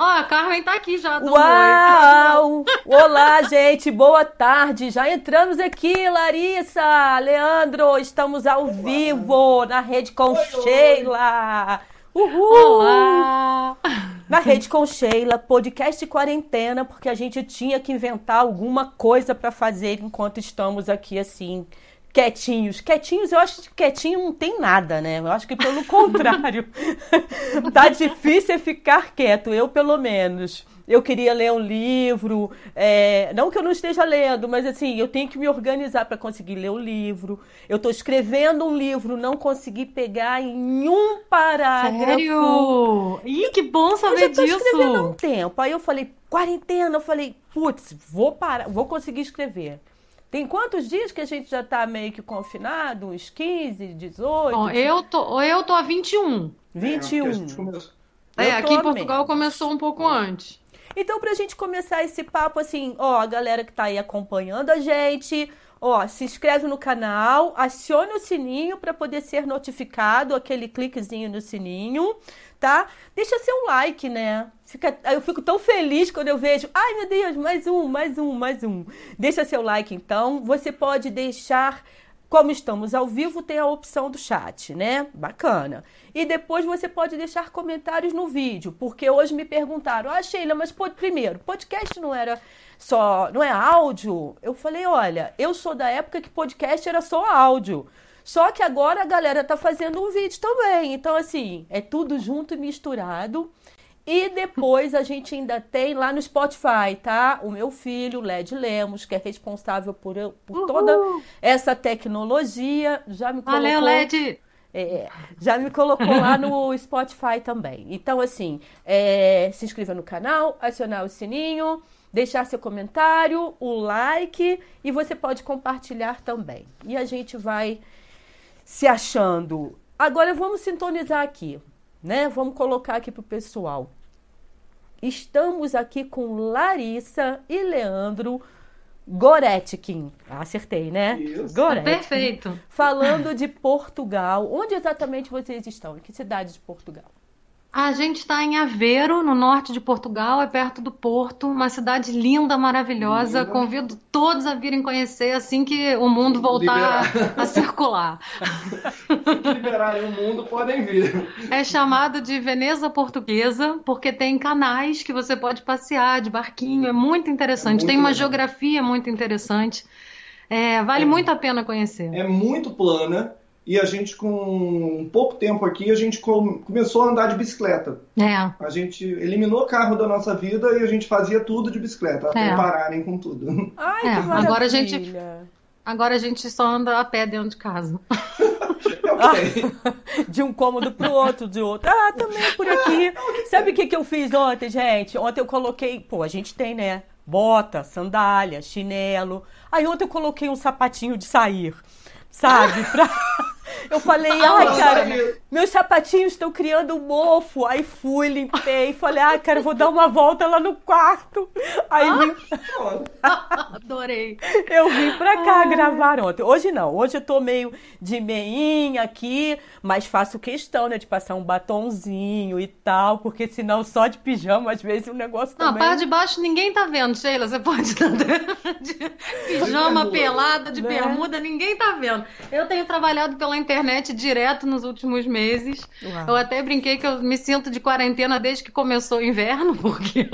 Ó, a Carmen tá aqui já. Uau! Olá, gente, boa tarde. Já entramos aqui, Larissa, Leandro, estamos ao Olá. vivo na rede com oi, Sheila. Uhul! Olá! Na rede com Sheila, podcast quarentena, porque a gente tinha que inventar alguma coisa para fazer enquanto estamos aqui assim quietinhos. Quietinhos, eu acho que quietinho não tem nada, né? Eu acho que pelo contrário. tá difícil é ficar quieto, eu pelo menos. Eu queria ler um livro, é, não que eu não esteja lendo, mas assim, eu tenho que me organizar para conseguir ler o livro. Eu estou escrevendo um livro, não consegui pegar em um parágrafo. Sério? Ih, que bom saber eu já disso! escrevendo há um tempo. Aí eu falei, quarentena, eu falei, putz, vou parar, vou conseguir escrever. Tem quantos dias que a gente já está meio que confinado? Uns 15, 18? Bom, eu tô, eu tô a 21. 21. É, é aqui em Portugal começou um pouco antes. Então, para a gente começar esse papo, assim, ó, a galera que está aí acompanhando a gente, ó, se inscreve no canal, acione o sininho para poder ser notificado, aquele cliquezinho no sininho tá? Deixa seu like, né? Fica, eu fico tão feliz quando eu vejo, ai meu Deus, mais um, mais um, mais um. Deixa seu like então. Você pode deixar, como estamos ao vivo, tem a opção do chat, né? Bacana. E depois você pode deixar comentários no vídeo, porque hoje me perguntaram, ah, Sheila, mas primeiro, podcast não era só, não é áudio? Eu falei, olha, eu sou da época que podcast era só áudio. Só que agora a galera tá fazendo um vídeo também. Então, assim, é tudo junto e misturado. E depois a gente ainda tem lá no Spotify, tá? O meu filho, Led Lemos, que é responsável por, por toda essa tecnologia, já me colocou... Valeu, Led! É, já me colocou lá no Spotify também. Então, assim, é, se inscreva no canal, acionar o sininho, deixar seu comentário, o like e você pode compartilhar também. E a gente vai se achando. Agora vamos sintonizar aqui, né? Vamos colocar aqui para o pessoal. Estamos aqui com Larissa e Leandro Goretkin. Acertei, né? Isso. Goretkin, Perfeito. Falando de Portugal. Onde exatamente vocês estão? Em que cidade de Portugal? A gente está em Aveiro, no norte de Portugal, é perto do Porto, uma cidade linda, maravilhosa. Linda. Convido todos a virem conhecer assim que o mundo voltar Liberar. a circular. Se liberarem o mundo, podem vir. É chamado de Veneza Portuguesa, porque tem canais que você pode passear de barquinho, é muito interessante. É muito tem uma legal. geografia muito interessante. É, vale é, muito a pena conhecer. É muito plana e a gente, com pouco tempo aqui, a gente começou a andar de bicicleta. É. A gente eliminou o carro da nossa vida e a gente fazia tudo de bicicleta, até é. pararem com tudo. Ai, é. que Agora a gente Agora a gente só anda a pé dentro de casa. de um cômodo pro outro, de outro. Ah, também por aqui. Sabe o que, que eu fiz ontem, gente? Ontem eu coloquei, pô, a gente tem, né? Bota, sandália, chinelo. Aí ontem eu coloquei um sapatinho de sair, sabe? Pra... Eu falei, ai, cara, meus sapatinhos estão criando um mofo. Aí fui, limpei, falei, ai, cara, vou dar uma volta lá no quarto. Aí vim. Adorei. Eu vim pra cá ai. gravar ontem. Hoje não, hoje eu tô meio de meinha aqui, mas faço questão, né, de passar um batonzinho e tal, porque senão só de pijama, às vezes o negócio não, também... Não, a parte de baixo ninguém tá vendo, Sheila. Você pode estar de pijama pelada, de né? bermuda, ninguém tá vendo. Eu tenho trabalhado pela internet direto nos últimos meses. Uau. Eu até brinquei que eu me sinto de quarentena desde que começou o inverno, porque,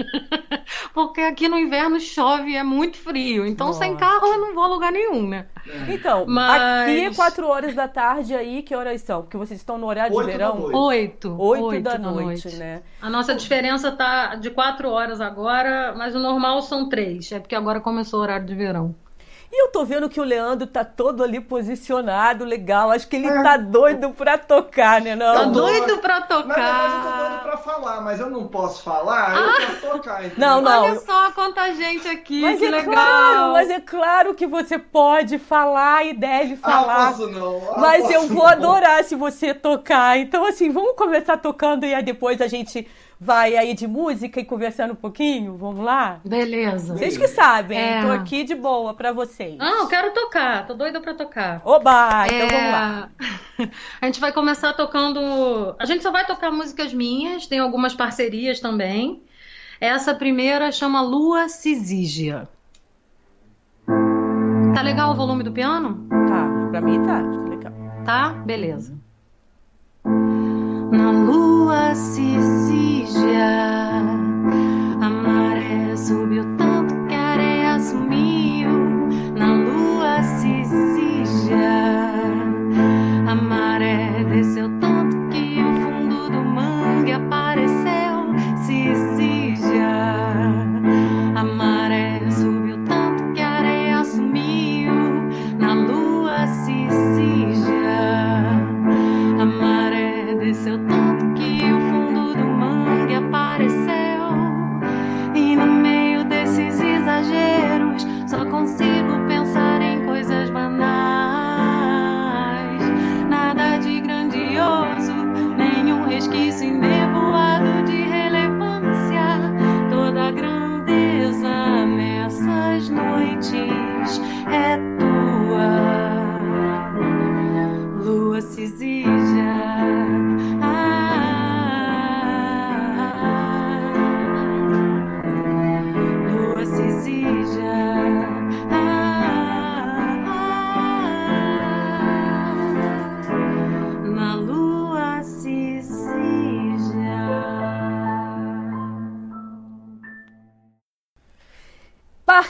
porque aqui no inverno chove e é muito frio. Então, Nossa. sem carro eu não vou a lugar nenhum, né? Então, Mas... aqui é 4 horas da tarde aí, que horas são? Porque vocês estão no horário Oito de verão? Oito. Oito da, da noite, noite, né? A nossa diferença tá de 4 horas agora, mas o normal são três. É porque agora começou o horário de verão. E eu tô vendo que o Leandro tá todo ali posicionado, legal. Acho que ele é. tá doido pra tocar, né? Não? Tá doido pra tocar. Na verdade, eu tô doido pra falar, mas eu não posso falar, ah. eu quero tocar. Não, não. Olha só quanta gente aqui, mas que é legal. Claro, mas é claro que você pode falar e deve ah, falar. Ah, posso não. Ah, mas posso eu vou não. adorar se você tocar. Então, assim, vamos começar tocando e aí depois a gente vai aí de música e conversando um pouquinho? Vamos lá? Beleza. Vocês que sabem, é. tô aqui de boa para vocês. Não, eu quero tocar, tô doida para tocar. Oba, então é... vamos lá. A gente vai começar tocando. A gente só vai tocar músicas minhas, tem algumas parcerias também. Essa primeira chama Lua Cisígia. Tá legal o volume do piano? Tá, pra mim tá, tá legal. Tá? Beleza. Na lua Cisígia, a maré subiu tanto que a areia sumiu. Na lua Cisígia,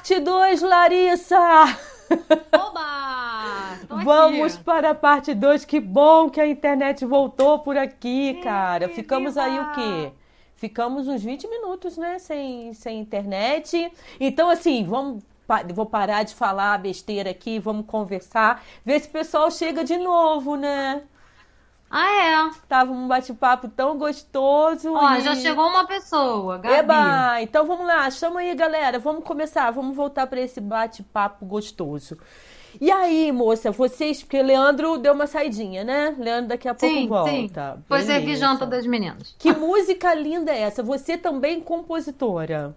Parte 2, Larissa! Oba! Tô aqui. Vamos para a parte 2. Que bom que a internet voltou por aqui, cara. Ficamos aí o quê? Ficamos uns 20 minutos, né? Sem, sem internet. Então, assim, vamos. Vou parar de falar besteira aqui, vamos conversar, ver se o pessoal chega de novo, né? Ah, é. Tava um bate-papo tão gostoso. Ó, e- já chegou uma pessoa, Gabi. Eba! Então vamos lá, chama aí, galera. Vamos começar, vamos voltar para esse bate-papo gostoso. E aí, moça, vocês, porque Leandro deu uma saidinha, né? Leandro daqui a pouco Sim, volta. sim. Foi servir Beleza. janta das meninas. Que música linda é essa? Você também compositora.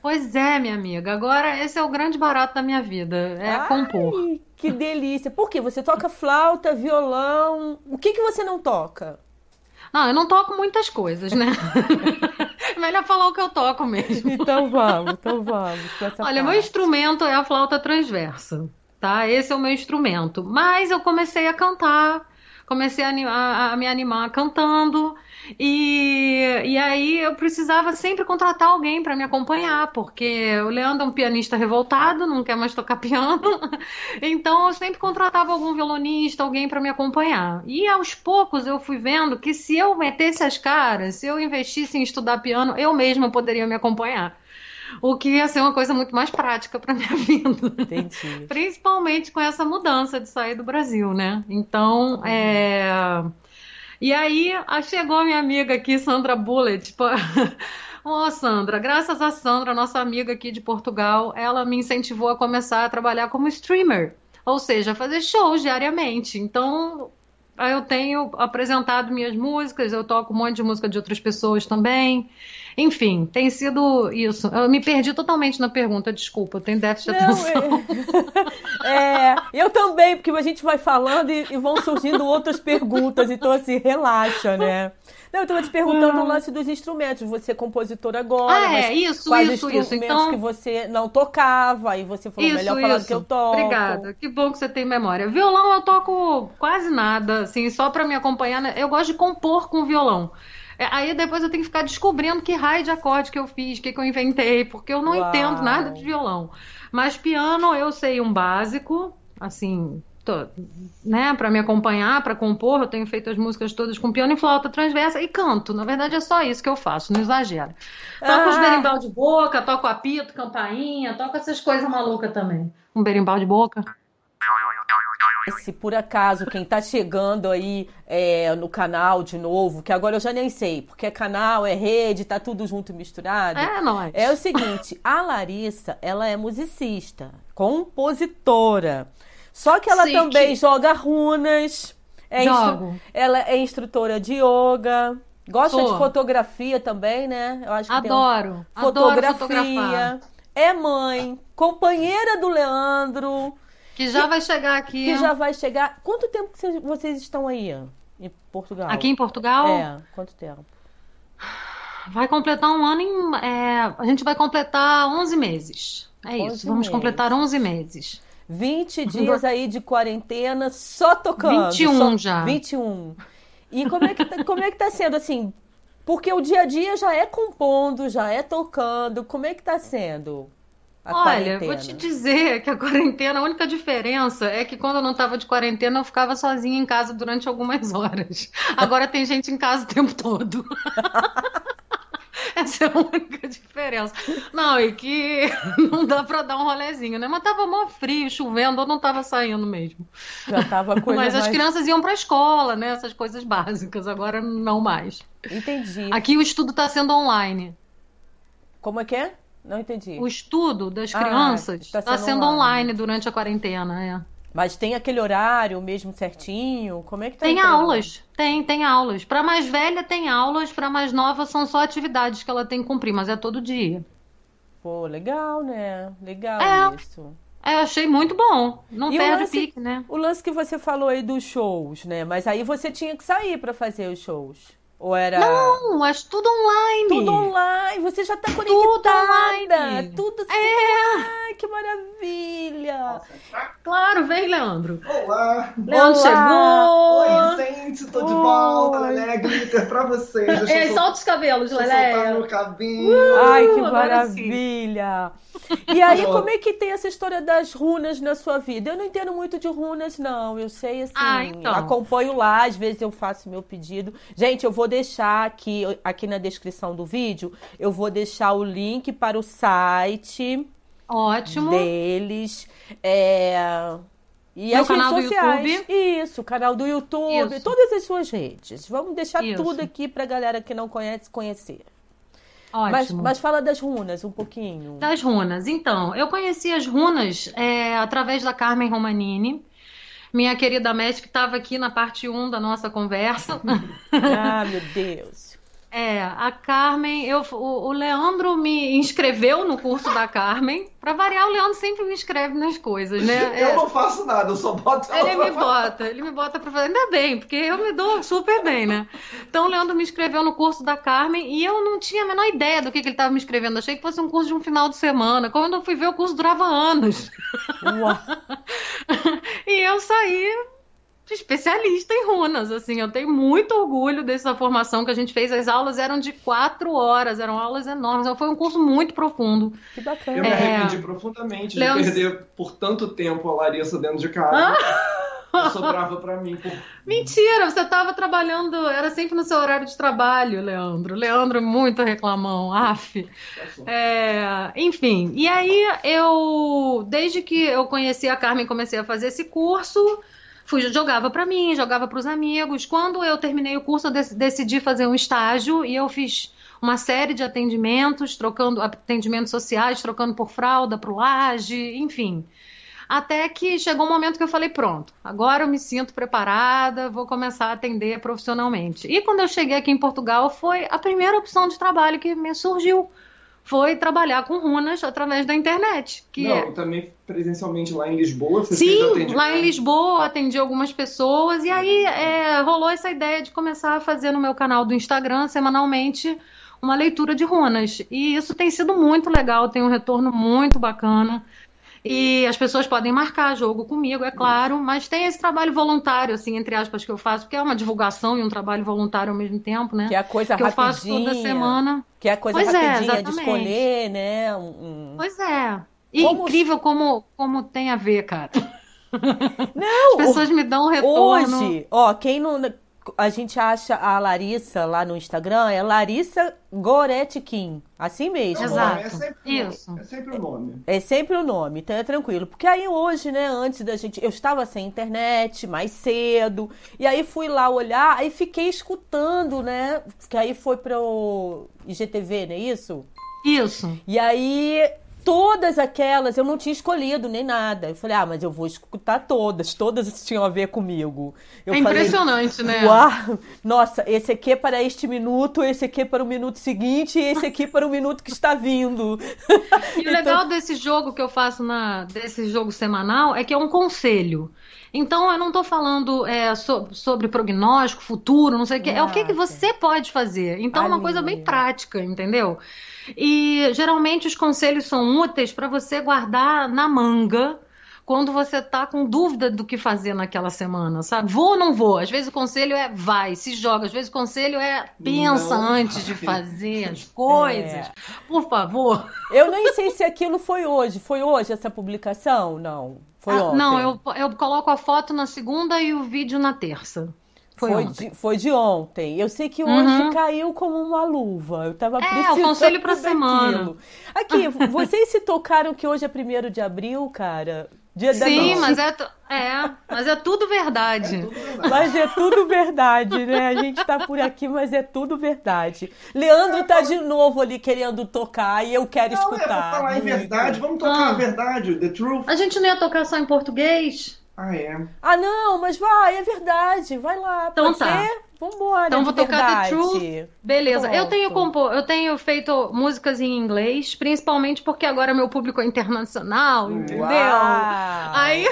Pois é, minha amiga. Agora esse é o grande barato da minha vida, é Ai, compor. Que delícia. Por quê? Você toca flauta, violão. O que que você não toca? Não, eu não toco muitas coisas, né? Melhor falar o que eu toco mesmo. Então vamos, então vamos. Olha, meu parte. instrumento é a flauta transversa, tá? Esse é o meu instrumento. Mas eu comecei a cantar, comecei a, a- a me animar cantando. E, e aí eu precisava sempre contratar alguém para me acompanhar, porque o Leandro é um pianista revoltado, não quer mais tocar piano. Então eu sempre contratava algum violonista, alguém para me acompanhar. E aos poucos eu fui vendo que se eu metesse as caras, se eu investisse em estudar piano, eu mesma poderia me acompanhar. O que ia ser uma coisa muito mais prática para minha vida. Entendi. Principalmente com essa mudança de sair do Brasil, né? Então, é. E aí, chegou a minha amiga aqui, Sandra Bullet. Pô, Ô, Sandra, graças a Sandra, nossa amiga aqui de Portugal, ela me incentivou a começar a trabalhar como streamer, ou seja, fazer shows diariamente. Então, eu tenho apresentado minhas músicas, eu toco um monte de música de outras pessoas também. Enfim, tem sido isso. Eu me perdi totalmente na pergunta, desculpa, eu tenho déficit de Não, atenção. é... é, eu também, porque a gente vai falando e, e vão surgindo outras perguntas, então assim, relaxa, né? Não, eu tava te perguntando o lance dos instrumentos. Você é compositora agora, Ah, mas é, isso, quais isso, instrumentos isso. Então, que você não tocava, e você falou melhor falar do que eu toco. Obrigada. Que bom que você tem memória. Violão eu toco quase nada, assim, só pra me acompanhar. né? Eu gosto de compor com violão. É, Aí depois eu tenho que ficar descobrindo que raio de acorde que eu fiz, o que, que eu inventei, porque eu não Uau. entendo nada de violão. Mas piano eu sei um básico, assim, tô, né, para me acompanhar, para compor, eu tenho feito as músicas todas com piano e flauta transversa e canto. Na verdade é só isso que eu faço, não exagero. Toco os Ah. berimbau de boca, toco apito, campainha, toco essas coisas malucas também. Um berimbau de boca. Se por acaso quem tá chegando aí é, no canal de novo, que agora eu já nem sei, porque é canal, é rede, tá tudo junto misturado. É nóis. É o seguinte, a Larissa, ela é musicista, compositora. Só que ela Sim, também que- joga runas. É Jogo. Ela é instrutora de yoga. Gosta de fotografia também, né? Eu acho que tem um- Adoro. Adoro fotografia. fotografar. É mãe, companheira do Leandro, Que já vai chegar aqui. que já vai chegar. Quanto tempo que vocês- estão aí em Portugal? Aqui em Portugal? É, quanto tempo? vai completar um ano em. É, a gente vai completar 11 meses. É isso, vamos meses. completar 11 meses. 20 dias aí de quarentena só tocando. 21 só, já. 21. E como é, que tá, como é que tá sendo assim? Porque o dia a dia já é compondo, já é tocando. Como é que tá sendo? Olha, quarentena? vou te dizer que a quarentena, a única diferença é que quando eu não estava de quarentena, eu ficava sozinha em casa durante algumas horas. Agora tem gente em casa o tempo todo. Essa é a única diferença. Não, e que não dá pra dar um rolezinho, né? Mas tava mó frio, chovendo, ou não tava saindo mesmo. Já tava coisa Mas mais... as crianças iam pra escola, né? Essas coisas básicas, agora não mais. Entendi. Aqui o estudo tá sendo online. Como é que é? Não entendi. O estudo das ah, crianças está tá sendo, sendo online. online durante a quarentena, é. Mas tem aquele horário mesmo certinho? Como é que tá Tem entrando? aulas, tem, tem aulas. Para mais velha tem aulas, para mais nova são só atividades que ela tem que cumprir, mas é todo dia. Pô, legal, né? Legal é, isso. É, eu achei muito bom. Não e perde o pique, né? O lance que você falou aí dos shows, né? Mas aí você tinha que sair para fazer os shows. Ou era. Não, mas tudo online. Tudo online. Você já tá conectada. Tudo online. Tudo É. Ai, que maravilha. Claro, vem, Leandro. Olá. Leandro chegou. Oi, gente, tô de volta. Lelé glitter pra vocês. Deixa é, solta os cabelos, Lelé. Soltar meu cabelo. Uh, Ai, que maravilha. E aí, como é que tem essa história das runas na sua vida? Eu não entendo muito de runas, não. Eu sei, assim, ah, então. acompanho lá, às vezes eu faço meu pedido. Gente, eu vou deixar aqui, aqui na descrição do vídeo, eu vou deixar o link para o site. Ótimo. Deles. É... E Meu as canal redes sociais. Do YouTube. Isso, canal do YouTube, Isso. todas as suas redes. Vamos deixar Isso. tudo aqui para galera que não conhece conhecer. Ótimo. Mas, mas, fala das runas um pouquinho. Das runas. Então, eu conheci as runas é, através da Carmen Romanini, minha querida mestre que estava aqui na parte 1 da nossa conversa. ah, meu Deus. É, a Carmen, eu, o, o, Leandro me inscreveu no curso da Carmen. Pra variar, o Leandro sempre me inscreve nas coisas, né? Eu é, não faço nada, eu só boto Ele me bota, ele me bota pra fazer. Ainda bem, porque eu me dou super bem, né? Então o Leandro me inscreveu no curso da Carmen e eu não tinha a menor ideia do que, que ele estava me inscrevendo. Achei que fosse um curso de um final de semana. Quando eu fui ver, o curso durava anos. e eu saí especialista em runas, assim, eu tenho muito orgulho dessa formação que a gente fez. As aulas eram de quatro horas, eram aulas enormes, então foi um curso muito profundo. Que bacana. Eu me arrependi é... profundamente de perder por tanto tempo a Larissa dentro de casa. Ah! sobrava para mim. Por... Mentira, você estava trabalhando, era sempre no seu horário de trabalho, Leandro. Leandro é muito reclamão, af. É, enfim, e aí eu, desde que eu conheci a Carmen, comecei a fazer esse curso fui, jogava para mim, jogava para os amigos. Quando eu terminei o curso, eu decidi fazer um estágio e eu fiz uma série de atendimentos, trocando atendimentos sociais, trocando por fralda, pro laje, enfim. Até que chegou um momento que eu falei: pronto, agora eu me sinto preparada, vou começar a atender profissionalmente. E quando eu cheguei aqui em Portugal, foi a primeira opção de trabalho que me surgiu foi trabalhar com runas através da internet. Que Não, é... também presencialmente lá em Lisboa. Você Sim, lá em Lisboa atendi algumas pessoas e aí é, rolou essa ideia de começar a fazer no meu canal do Instagram semanalmente uma leitura de runas. E isso tem sido muito legal, tem um retorno muito bacana. E as pessoas podem marcar jogo comigo, é claro, mas tem esse trabalho voluntário, assim, entre aspas, que eu faço, porque é uma divulgação e um trabalho voluntário ao mesmo tempo, né? Que é a coisa que eu faço toda semana. Que é a coisa pois é, rapidinha é, de escolher, né? Um... Pois é. E como... incrível como, como tem a ver, cara. Não, As pessoas me dão um retorno. Hoje, ó, quem não a gente acha a Larissa lá no Instagram, é Larissa Goretkin. Assim mesmo. Exato. É sempre, Isso. é sempre o nome. É sempre o nome, então é tranquilo. Porque aí hoje, né, antes da gente. Eu estava sem internet, mais cedo. E aí fui lá olhar, aí fiquei escutando, né? Que aí foi pro IGTV, não é isso? Isso. E aí todas aquelas eu não tinha escolhido nem nada. Eu falei, ah, mas eu vou escutar todas, todas tinham a ver comigo. Eu é falei, impressionante, né? Uau, nossa, esse aqui é para este minuto, esse aqui é para o minuto seguinte, e esse aqui é para o minuto que está vindo. E então... o legal desse jogo que eu faço na desse jogo semanal é que é um conselho. Então eu não estou falando é, so, sobre prognóstico, futuro, não sei o que. É o que, que você pode fazer. Então é uma coisa bem prática, entendeu? E geralmente os conselhos são úteis para você guardar na manga quando você tá com dúvida do que fazer naquela semana, sabe? Vou ou não vou? Às vezes o conselho é vai, se joga. Às vezes o conselho é pensa não. antes de fazer as coisas. É. Por favor. Eu nem sei se aquilo foi hoje. Foi hoje essa publicação? Não. Foi ah, ontem. Não, eu, eu coloco a foto na segunda e o vídeo na terça. Foi, foi, de, foi de ontem. Eu sei que hoje uhum. caiu como uma luva. Eu tava é, precisando. É, o conselho pra semana. Aqui, vocês se tocaram que hoje é primeiro de abril, cara? Dia Sim, mas é, é, mas é tudo verdade. É tudo verdade. Mas é tudo verdade, né? A gente tá por aqui, mas é tudo verdade. Leandro tá de novo ali querendo tocar e eu quero não, escutar. É, falar em verdade, vamos tocar ah. a verdade, the truth. A gente não ia tocar só em português? Ah, é? Ah, não, mas vai, é verdade. Vai lá. Então tá. Ser? Vambora, Então vou tocar verdade. The Truth. Beleza. Eu tenho, compor, eu tenho feito músicas em inglês, principalmente porque agora meu público é internacional, entendeu? Uau. Aí.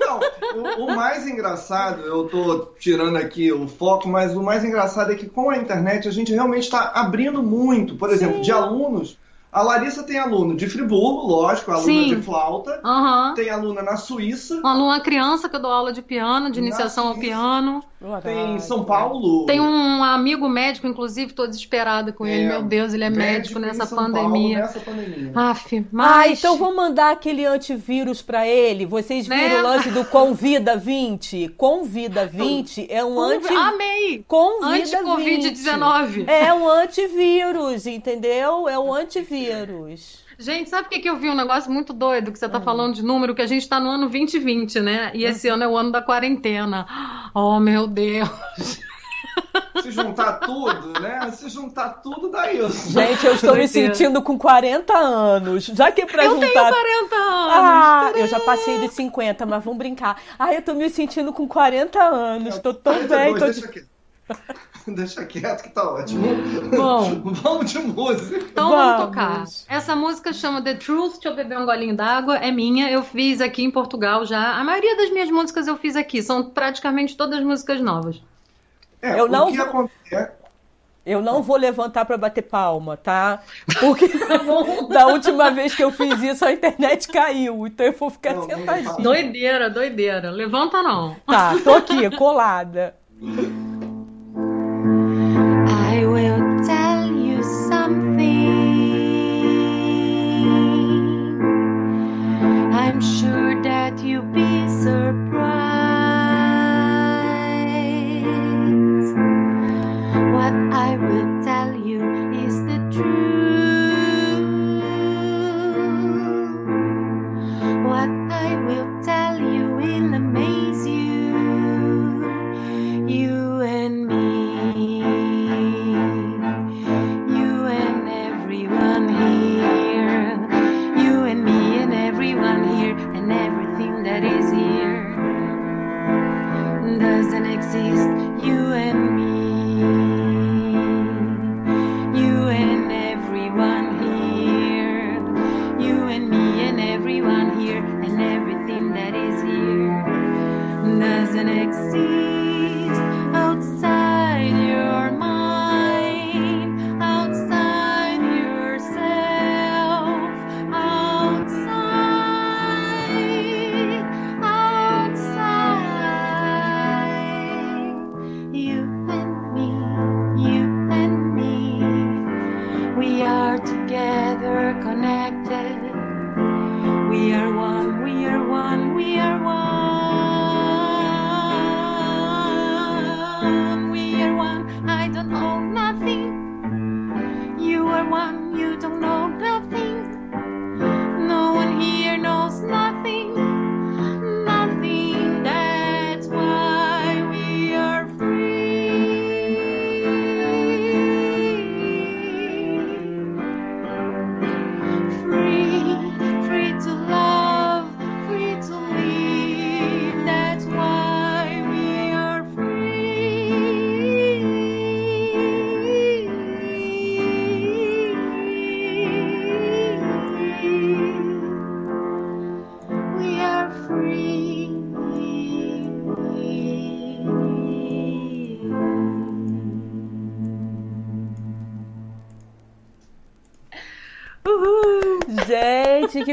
Não, o, o, mais engraçado, eu tô tirando aqui o foco, mas o mais engraçado é que com a internet a gente realmente está abrindo muito. Por exemplo, Sim. de alunos a Larissa tem aluno de Friburgo, lógico, aluna Sim. de flauta. Uhum. Tem aluna na Suíça. Uma aluna criança que eu dou aula de piano, de iniciação ao piano. Tem São Paulo. Tem um amigo médico, inclusive, tô desesperada com ele. É, Meu Deus, ele é médico, médico nessa pandemia. Paulo, nessa pandemia. Aff, mas... Ah, então vou mandar aquele antivírus para ele. Vocês viram né? o lance do Convida 20? Convida 20 é um anti... Amei! Convida Anti-Covid-19. É um antivírus, entendeu? É um antivírus. Gente, sabe o que, que eu vi? Um negócio muito doido que você tá hum. falando de número, que a gente tá no ano 2020, né? E esse ano é o ano da quarentena. Oh, meu Deus! Se juntar tudo, né? Se juntar tudo, dá isso. Gente, eu estou me sentindo com 40 anos. Já que é pra eu juntar. Eu tenho 40 anos. Ah, eu já passei de 50, mas vamos brincar. Ah, eu tô me sentindo com 40 anos. Tô tão bem. Tô... Deixa aqui. Deixa quieto que tá ótimo. Bom, vamos de música. Então vamos. vamos tocar. Essa música chama The Truth. Deixa eu beber um golinho d'água. É minha. Eu fiz aqui em Portugal já. A maioria das minhas músicas eu fiz aqui. São praticamente todas músicas novas. É, eu não vou... acontece... Eu não vou levantar para bater palma, tá? Porque da última vez que eu fiz isso a internet caiu, então eu vou ficar não, sentadinha. Doideira, doideira. Levanta não. Tá, tô aqui, colada. I'm sure that you'll be surprised.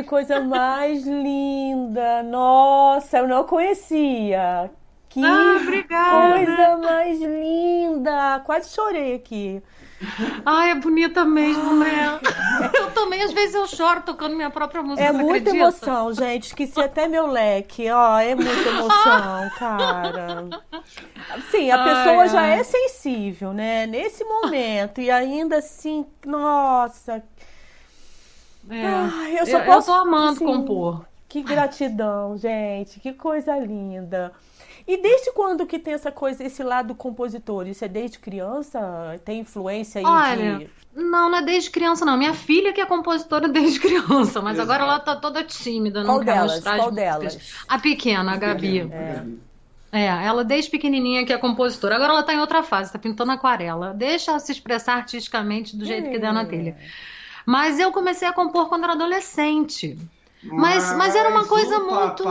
Que coisa mais linda! Nossa, eu não conhecia. Que ah, obrigada. coisa mais linda! Quase chorei aqui. Ai, é bonita mesmo, né? Eu também, às vezes, eu choro tocando minha própria música. É muita acredita? emoção, gente. Esqueci até meu leque. Ó, é muita emoção, cara. Sim, a Ai, pessoa já ai. é sensível, né? Nesse momento. E ainda assim, nossa. É. Ai, eu eu, só eu posso, tô amando assim, compor. Que gratidão, gente. Que coisa linda. E desde quando que tem essa coisa, esse lado compositor? Isso é desde criança? Tem influência aí Olha, de... Não, não é desde criança, não. Minha filha que é compositora desde criança, mas Exato. agora ela tá toda tímida, Qual não quer delas? mostrar as Qual músicas. delas? A pequena, a Gabi. É. É, ela desde pequenininha que é compositora. Agora ela tá em outra fase, tá pintando aquarela. Deixa ela se expressar artisticamente do jeito que der na É. telha. Mas eu comecei a compor quando era adolescente. Mas- mas era uma coisa o muito-.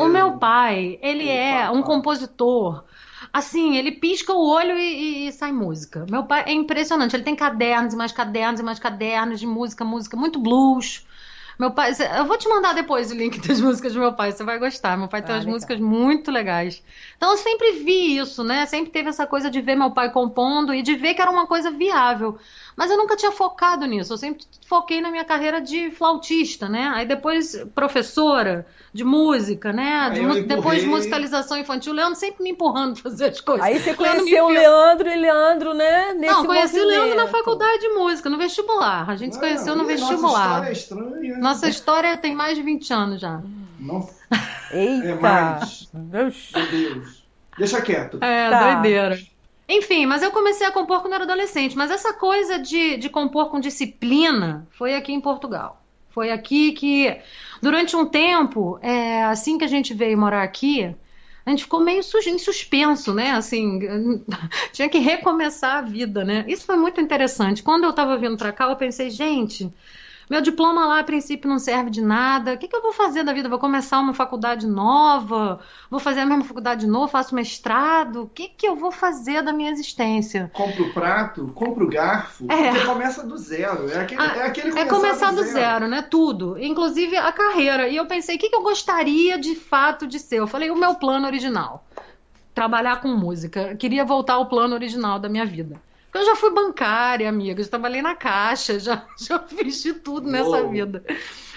O meu pai, ele O é um papai. compositor. Assim, ele pisca o olho e, e- e sai música. Meu pai é impressionante. Ele tem cadernos e mais cadernos e mais cadernos de música, música, muito blues. Meu pai, eu vou te mandar depois o link das músicas do meu pai, você vai gostar. Meu pai tem Ah, umas legal. músicas muito legais. Então eu sempre vi isso, né? Sempre teve essa coisa de ver meu pai compondo e de ver que era uma coisa viável. Mas eu nunca tinha focado nisso. Eu sempre foquei na minha carreira de flautista, né? Aí depois professora de música, né? De mu- depois musicalização infantil. O Leandro sempre me empurrando pra fazer as coisas. Aí você conheceu o Leandro e Leandro, né? Nesse Não, conheci o Leandro na movimento. faculdade de música, no vestibular. A gente se conheceu no Ih, Nossa vestibular. história é estranha. Nossa história tem mais de 20 anos já. Nossa, Eita! é mais. Meu Deus. Deixa quieto. É, Tá. doideira. Enfim, mas eu comecei a compor quando era adolescente. Mas essa coisa de, de compor com disciplina foi aqui em Portugal. Foi aqui que, durante um tempo, é, assim que a gente veio morar aqui, a gente ficou meio em suspenso, né? Assim, tinha que recomeçar a vida, né? Isso foi muito interessante. Quando eu tava vindo pra cá, eu pensei, gente, meu diploma lá, a princípio, não serve de nada. O que, que eu vou fazer da vida? Vou começar uma faculdade nova? Vou fazer a mesma faculdade de novo? Faço mestrado? O que, que eu vou fazer da minha existência? Compra o prato, compra o garfo, É. porque começa do zero. É aquele, Ah, é aquele É começar do zero, né? Tudo. Inclusive a carreira. E eu pensei, o que, que eu gostaria de fato de ser? Eu falei, o meu plano original. Trabalhar com música. Eu queria voltar ao plano original da minha vida. Porque eu já fui bancária, amiga. Já trabalhei na caixa, já, já fiz de tudo nessa Uou. vida.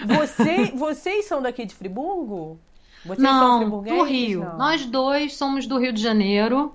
Você, vocês são daqui de Friburgo? Vocês são Não, do Rio. Não. Nós dois somos do Rio de Janeiro.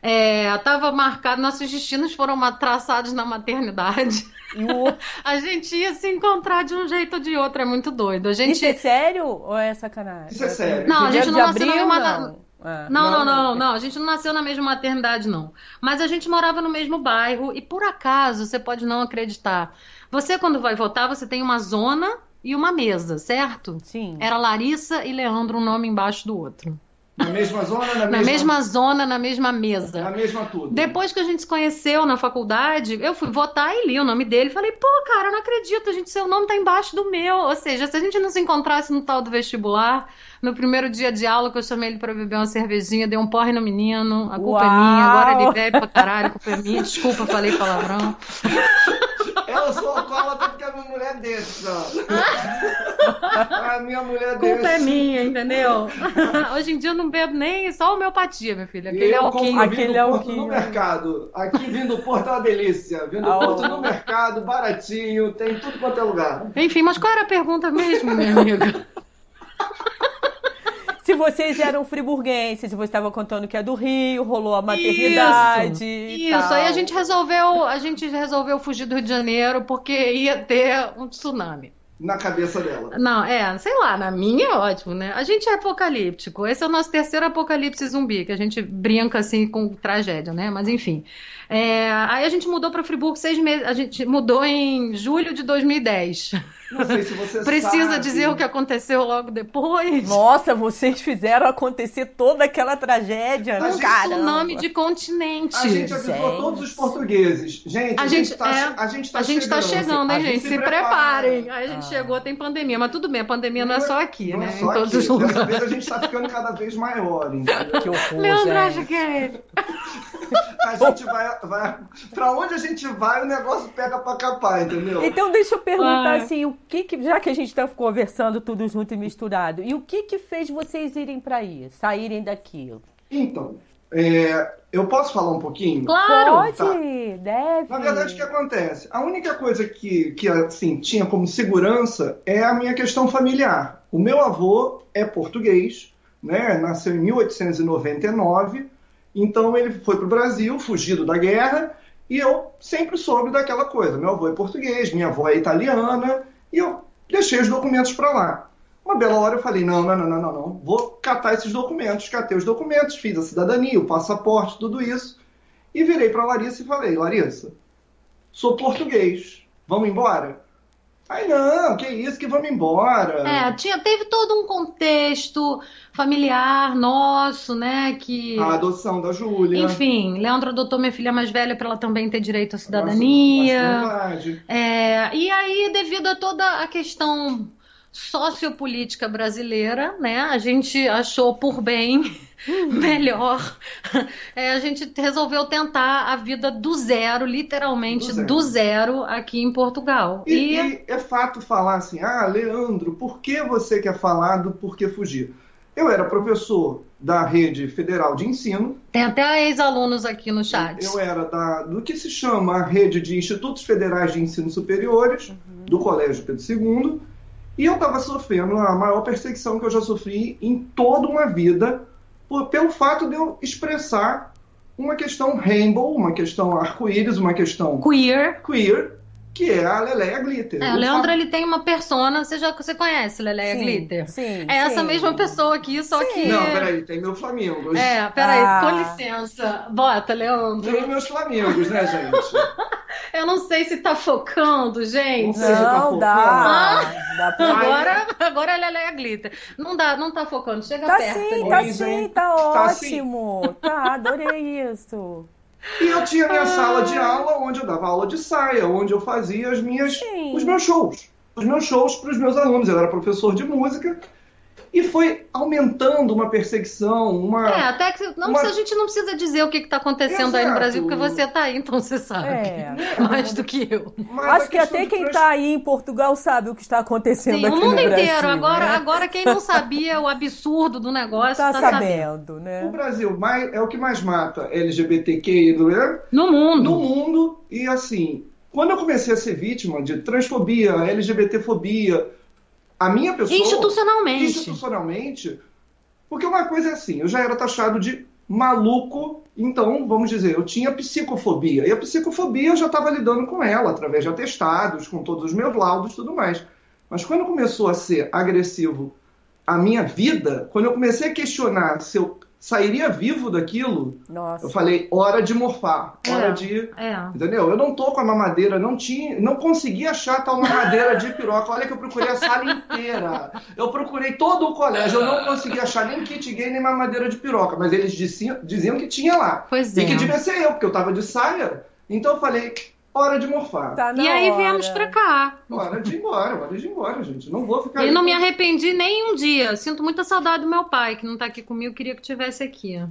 É, tava marcado, nossos destinos foram traçados na maternidade. E o... A gente ia se encontrar de um jeito ou de outro, é muito doido. A gente. Isso é sério ou é sacanagem? Isso é sério. Não, a gente não nasceu na abril, mesma- não. Ah. Não, Não, não, não, não. não. A gente não nasceu na mesma maternidade, não. Mas a gente morava no mesmo bairro e por acaso, você pode não acreditar. Você, quando vai votar, você tem uma zona e uma mesa, certo? Sim. Era Larissa e Leandro, um nome embaixo do outro. Na mesma zona, na mesma, Na mesma zona, na mesma Na mesa. mesma tudo. Depois que a gente se conheceu na faculdade, eu fui votar e li o nome dele. Falei, pô, cara, eu não acredito, a gente, seu nome tá embaixo do meu. Ou seja, se a gente não se encontrasse no tal do vestibular, no primeiro dia de aula que eu chamei ele pra beber uma cervejinha, dei um porre no menino, a culpa é minha, agora ele Uau! bebe pra caralho, a culpa é minha, desculpa, falei palavrão. Ela sou alcoólatra porque a minha mulher desse, ó. A minha mulher A culpa é minha, entendeu? Hoje em dia eu não bebo nem só homeopatia, meu filho. Aquele é eu o compro Kim. Aquele vindo é o Porto Kim, no mercado. Aqui vindo do Porto é uma delícia. Vindo Ah, Porto no mercado, baratinho, tem tudo quanto é lugar. Enfim, mas qual era a pergunta mesmo, minha amiga? Se vocês eram friburguenses, você estava contando que é do Rio, rolou a maternidade. e Isso, tal. aí a gente resolveu, a gente resolveu fugir do Rio de Janeiro porque ia ter um tsunami. Na cabeça dela. Não, é, sei lá, na minha é ótimo, né? A gente é apocalíptico. Esse é o nosso terceiro apocalipse zumbi, que a gente brinca assim com tragédia, né? Mas enfim. É, aí a gente mudou para Friburgo seis meses. A gente mudou em julho de 2010. Não sei se você Precisa sabe. dizer o que aconteceu logo depois? Nossa, vocês fizeram acontecer toda aquela tragédia, A né? gente-. Tsunami de continente. A gente avisou Gente. todos os portugueses. Gente, a, A gente, gente- tá, é, a gente tá a gente tá chegando, Se- hein, gente? Se, se preparem. Aí a gente chegou tem pandemia, mas tudo bem, a pandemia não, é só aqui, não né? É em só todos aqui. os lugares. Dessa vez a gente tá ficando cada vez maior, entendeu? Que horror, Leandro gente. acha que é ele. A gente vai, vai. Pra onde a gente vai, o negócio pega pra capar, entendeu? Então deixa eu perguntar Ai. assim, o que, que já que a gente está conversando tudo junto e misturado, e o que que fez vocês irem para aí, saírem daqui? Então, é, eu posso falar um pouquinho? Claro! Pode, tá. deve. Na verdade, o que acontece? A única coisa que, que assim, tinha como segurança é a minha questão familiar. O meu avô é português, né? nasceu em 1899, então ele foi para o Brasil, fugido da guerra, e eu sempre soube daquela coisa. Meu avô é português, minha avó é italiana, e eu deixei os documentos para lá. Uma bela hora eu falei: não, não, não, não, não, vou catar esses documentos. Catei os documentos, fiz a cidadania, o passaporte, tudo isso. E virei para Larissa e falei: Larissa, sou português, vamos embora? Aí, não, que isso, que vamos embora. É, tinha, teve todo um contexto familiar nosso, né? Que. A adoção da Júlia. Enfim, Leandro adotou minha filha mais velha para ela também ter direito à cidadania. Verdade. É, e aí, devido a toda a questão sociopolítica brasileira, né, a gente achou por bem melhor. É, a gente resolveu tentar a vida do zero, literalmente Do zero. do zero, aqui em Portugal. E, E, e é fato falar assim, ah, Leandro, por que você quer falar do porquê fugir? Eu era professor da rede federal de ensino, tem até ex-alunos aqui no chat. eu era da, do que se chama a rede de institutos federais de ensino superiores, do Colégio Pedro II, e eu estava sofrendo a maior perseguição que eu já sofri em toda uma vida, por- pelo fato de eu expressar uma questão rainbow, uma questão arco-íris, uma questão Queer. queer, que é a Leleia Glitter. É, Eu o Leandro falo- ele tem uma persona, você já você conhece Leleia Sim, Glitter? Sim, É essa sim. mesma pessoa aqui, só que. Não, peraí, tem meu Flamengo. É, peraí, Ah. com licença. Bota, Leandro. Tem meus Flamengos, né, gente? Eu não sei se tá focando, gente. Não tá Não, focando? dá. Dá pra... Agora, agora a Leleia Glitter. Não dá, não tá focando. Chega Tá perto. sim, ali. tá sim, hein? tá Tá sim. ótimo. Tá, adorei isso. E eu tinha Ah. minha sala de aula onde eu dava aula de saia, onde eu fazia as minhas, Sim. os meus shows. Os meus shows para os meus alunos. Eu era professor de música. E foi aumentando uma perseguição, uma. É, até que não, Uma- a gente não precisa dizer o que, que tá acontecendo aí no Exato. Brasil, porque você tá aí, então você sabe. É. Mais do que eu. mas Acho que até quem trans- tá aí em Portugal sabe o que está acontecendo Sim, aqui o mundo no Brasil. inteiro. Agora, né? agora, quem não sabia o absurdo do negócio tá, tá, sabendo, O né? Brasil mais, é o que mais mata LGBTQ né? No mundo. no mundo. E assim, quando eu comecei a ser vítima de transfobia, LGBTfobia, a minha pessoa. Institucionalmente. institucionalmente, porque uma coisa é assim, eu já era taxado de maluco, então, vamos dizer, eu tinha psicofobia. E a psicofobia eu já estava lidando com ela, através de atestados, com todos os meus laudos e tudo mais. Mas quando começou a ser agressivo a minha vida, quando eu comecei a questionar se eu sairia vivo daquilo, Nossa. eu falei, hora de morfar, hora É. de É. Entendeu? Eu não tô com a mamadeira, não tinha, não consegui achar tal mamadeira de piroca. Olha que eu procurei a sala inteira. Eu procurei todo o colégio, eu não consegui achar nem kit gay nem mamadeira de piroca, mas eles diziam, diziam que tinha lá. Pois E é. que devia ser eu, porque eu tava de saia. Então eu falei, hora de morfar. Tá E aí hora. viemos pra cá. Hora de ir embora, hora de ir embora, gente. Não vou ficar E aí não me arrependi nem um dia. Sinto muita saudade do meu pai, que não tá aqui comigo, queria que tivesse aqui. É.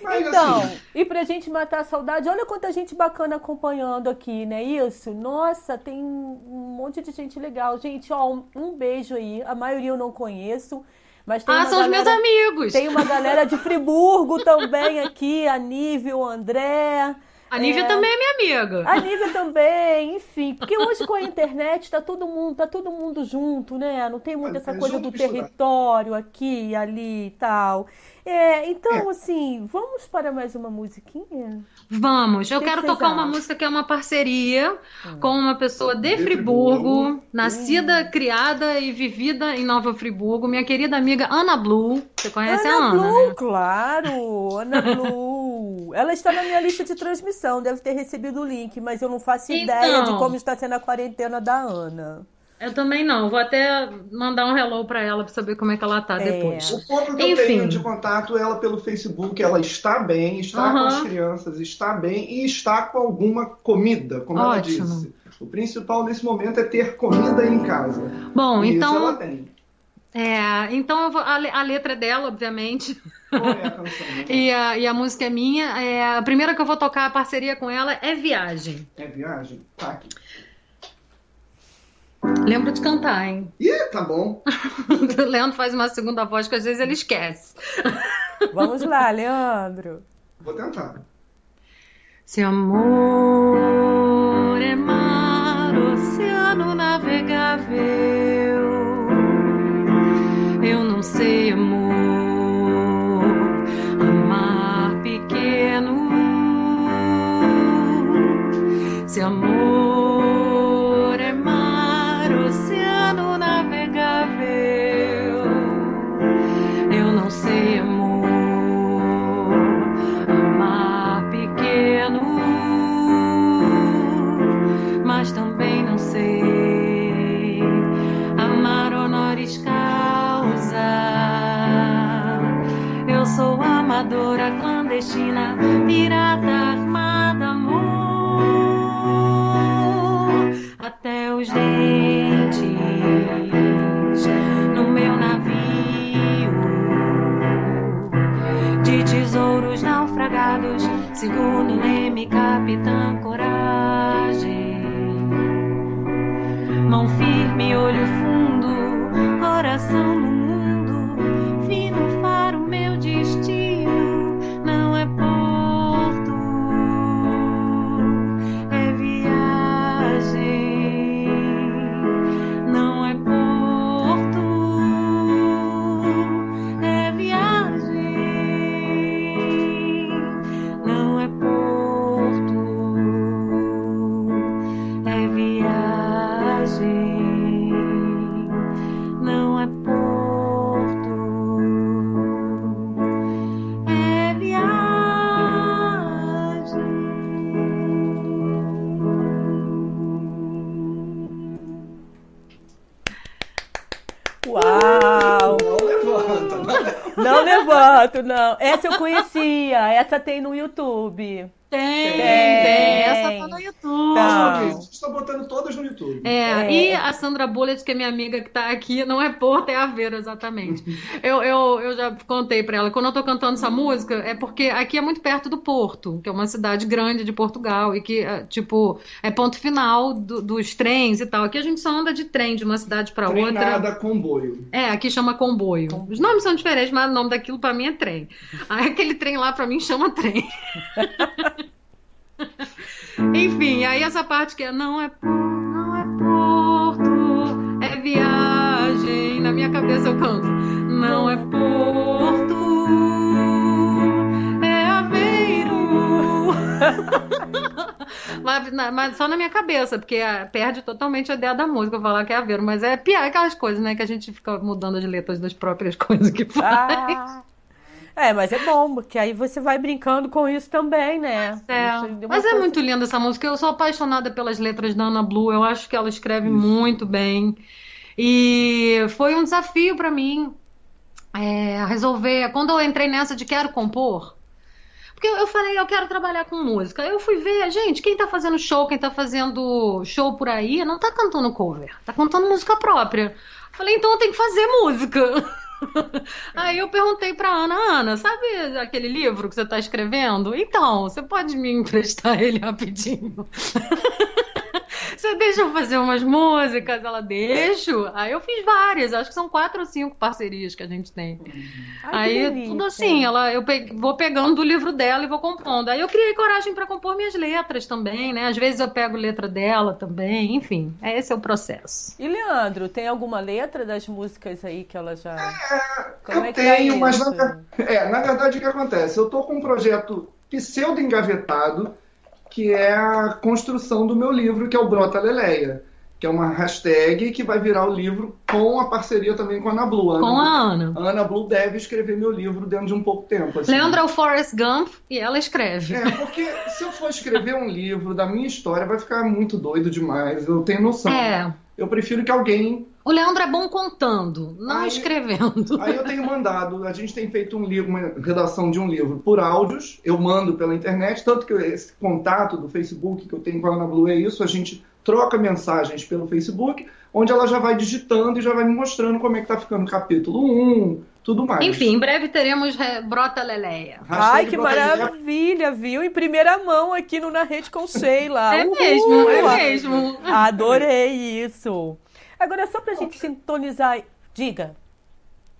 Mas, Então, assim, e pra gente matar a saudade, olha quanta gente bacana acompanhando aqui, né? Isso. Nossa, tem um monte de gente legal. Gente, ó, um, um beijo aí. A maioria eu não conheço, mas tem ah, uma são os meus galera- amigos. Tem uma galera de Friburgo também aqui, a Nívia, o André. A Nívia É. também é minha amiga. A Nívia também, enfim. Porque hoje com a internet tá todo mundo, tá todo mundo junto, né? Não tem muito É, essa é coisa do território aqui e ali e tal. É, então, É. assim, vamos para mais uma musiquinha? Vamos, eu Que que quero vocês tocar uma acham? música que é uma parceria Hum. com uma pessoa de De Friburgo, Friburgo. nascida, criada e vivida em Nova Friburgo, minha querida amiga Ana Blue. Você conhece Ana a Ana, Blue, né? claro, Ana Blue. Ela está na minha lista de transmissão, deve ter recebido o link, mas eu não faço ideia Então. de como está sendo a quarentena da Ana. Eu também não. Vou até mandar um hello pra ela pra saber como é que ela tá É. depois. O pouco que Enfim. eu tenho de contato é ela pelo Facebook, ela está bem, está com Aham. as crianças, está bem e está com alguma comida, como ela Ótimo. disse. O principal nesse momento é ter comida em casa. Bom, e então. É, então eu vou, a, a letra é dela, obviamente. Qual é a canção? né? E a, e a música é minha. É, a primeira que eu vou tocar a parceria com ela é Viagem. É viagem? Tá aqui. Lembro de cantar, hein? Ih, tá bom. O Leandro faz uma segunda voz que às vezes ele esquece. Vamos lá, Leandro. Vou tentar. Se amor é mar, não. Essa eu conhecia. Essa tem no YouTube. Tem, Tem. tem, essa tá no YouTube. Tá. Estão botando todas no YouTube. É, É. e a Sandra Bullet, que é minha amiga que tá aqui, não é Porto, é Aveiro, exatamente. Eu, eu, eu já contei pra ela, quando eu tô cantando essa música, é porque aqui é muito perto do Porto, que é uma cidade grande de Portugal, e que, é, tipo, é ponto final do- dos trens e tal. Aqui a gente só anda de trem de uma cidade pra outra. Treinada comboio. É, aqui chama comboio. Os nomes são diferentes, mas o nome daquilo pra mim é trem. Aí aquele trem lá pra mim chama trem. Enfim, aí essa parte que é não é não é porto, é viagem. Na minha cabeça eu canto. Não é porto, é Aveiro. mas, mas só na minha cabeça, porque ah, perde totalmente a ideia da música falar que é Aveiro. Mas é pior aquelas coisas, né? Que a gente fica mudando as letras das próprias coisas que faz. Ah. É, mas é bom, porque aí você vai brincando com isso também, né? É, Isso mas é coisa- muito linda essa música. Eu sou apaixonada pelas letras da Ana Blue. Eu acho que ela escreve muito bem. E foi um desafio pra mim é, resolver. Quando eu entrei nessa de quero compor, porque eu eu falei, eu quero trabalhar com música. Eu fui ver, gente, quem tá fazendo show, quem tá fazendo show por aí, não tá cantando cover, tá cantando música própria. Falei, então eu tenho que fazer música. Aí eu perguntei pra Ana, Ana, sabe aquele livro que você tá escrevendo? Então, você pode me emprestar ele rapidinho? Você deixa eu fazer umas músicas? Ela, deixo. Aí eu fiz várias, acho que são quatro ou cinco parcerias que a gente tem. Ai, Aí tudo assim, ela, eu pe- vou pegando do livro dela e vou compondo. Aí eu criei coragem pra compor minhas letras também, né? Às vezes eu pego letra dela também, enfim, é esse é o processo. E Leandro, tem alguma letra das músicas aí que ela já. Como eu é que é tenho, mas isso? na, é, na verdade o que acontece? Eu tô com um projeto pseudo engavetado, que é a construção do meu livro, que é o Brota Leleia, que é uma hashtag que vai virar o livro com a parceria também com a Ana Blue. Ana Com a Ana. A Ana Blue deve escrever meu livro dentro de um pouco tempo. assim. Leandro é o Forrest Gump e ela escreve. É, porque se eu for escrever um livro da minha história, vai ficar muito doido demais, eu tenho noção. É, eu prefiro que alguém. O Leandro é bom contando, não aí, escrevendo. Aí eu tenho mandado, a gente tem feito um livro, uma redação de um livro por áudios, eu mando pela internet, tanto que esse contato do Facebook que eu tenho com a Ana Blue é isso, a gente troca mensagens pelo Facebook, onde ela já vai digitando e já vai me mostrando como é que tá ficando o capítulo 1, tudo mais. Enfim, em breve teremos Brota Leleia. Ai, que maravilha, viu? Em primeira mão aqui no Na Rede com Sheila. é mesmo, é mesmo. Adorei isso. Agora, só pra gente sintonizar, diga.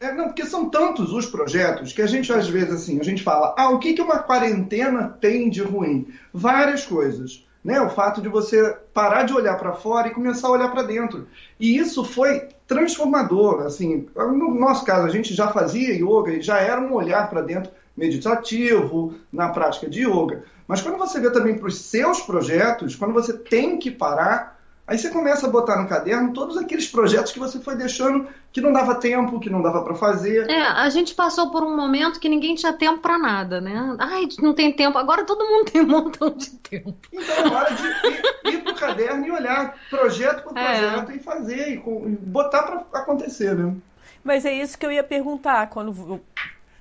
É, não, porque são tantos os projetos que a gente, às vezes, assim, a gente fala, ah, o que, que uma quarentena tem de ruim? Várias coisas. Né? O fato de você parar de olhar para fora e começar a olhar para dentro. E isso foi transformador. Assim, no nosso caso, a gente já fazia yoga e já era um olhar para dentro meditativo na prática de yoga. Mas quando você vê também para os seus projetos, quando você tem que parar, Aí você começa a botar no caderno todos aqueles projetos que você foi deixando que não dava tempo, que não dava para fazer. É, a gente passou por um momento que ninguém tinha tempo para nada, né? Ai, não tem tempo. Agora todo mundo tem um montão de tempo. Então é hora de ir, ir pro caderno e olhar projeto por é. projeto é. e fazer e, botar para acontecer, né? Mas é isso que eu ia perguntar quando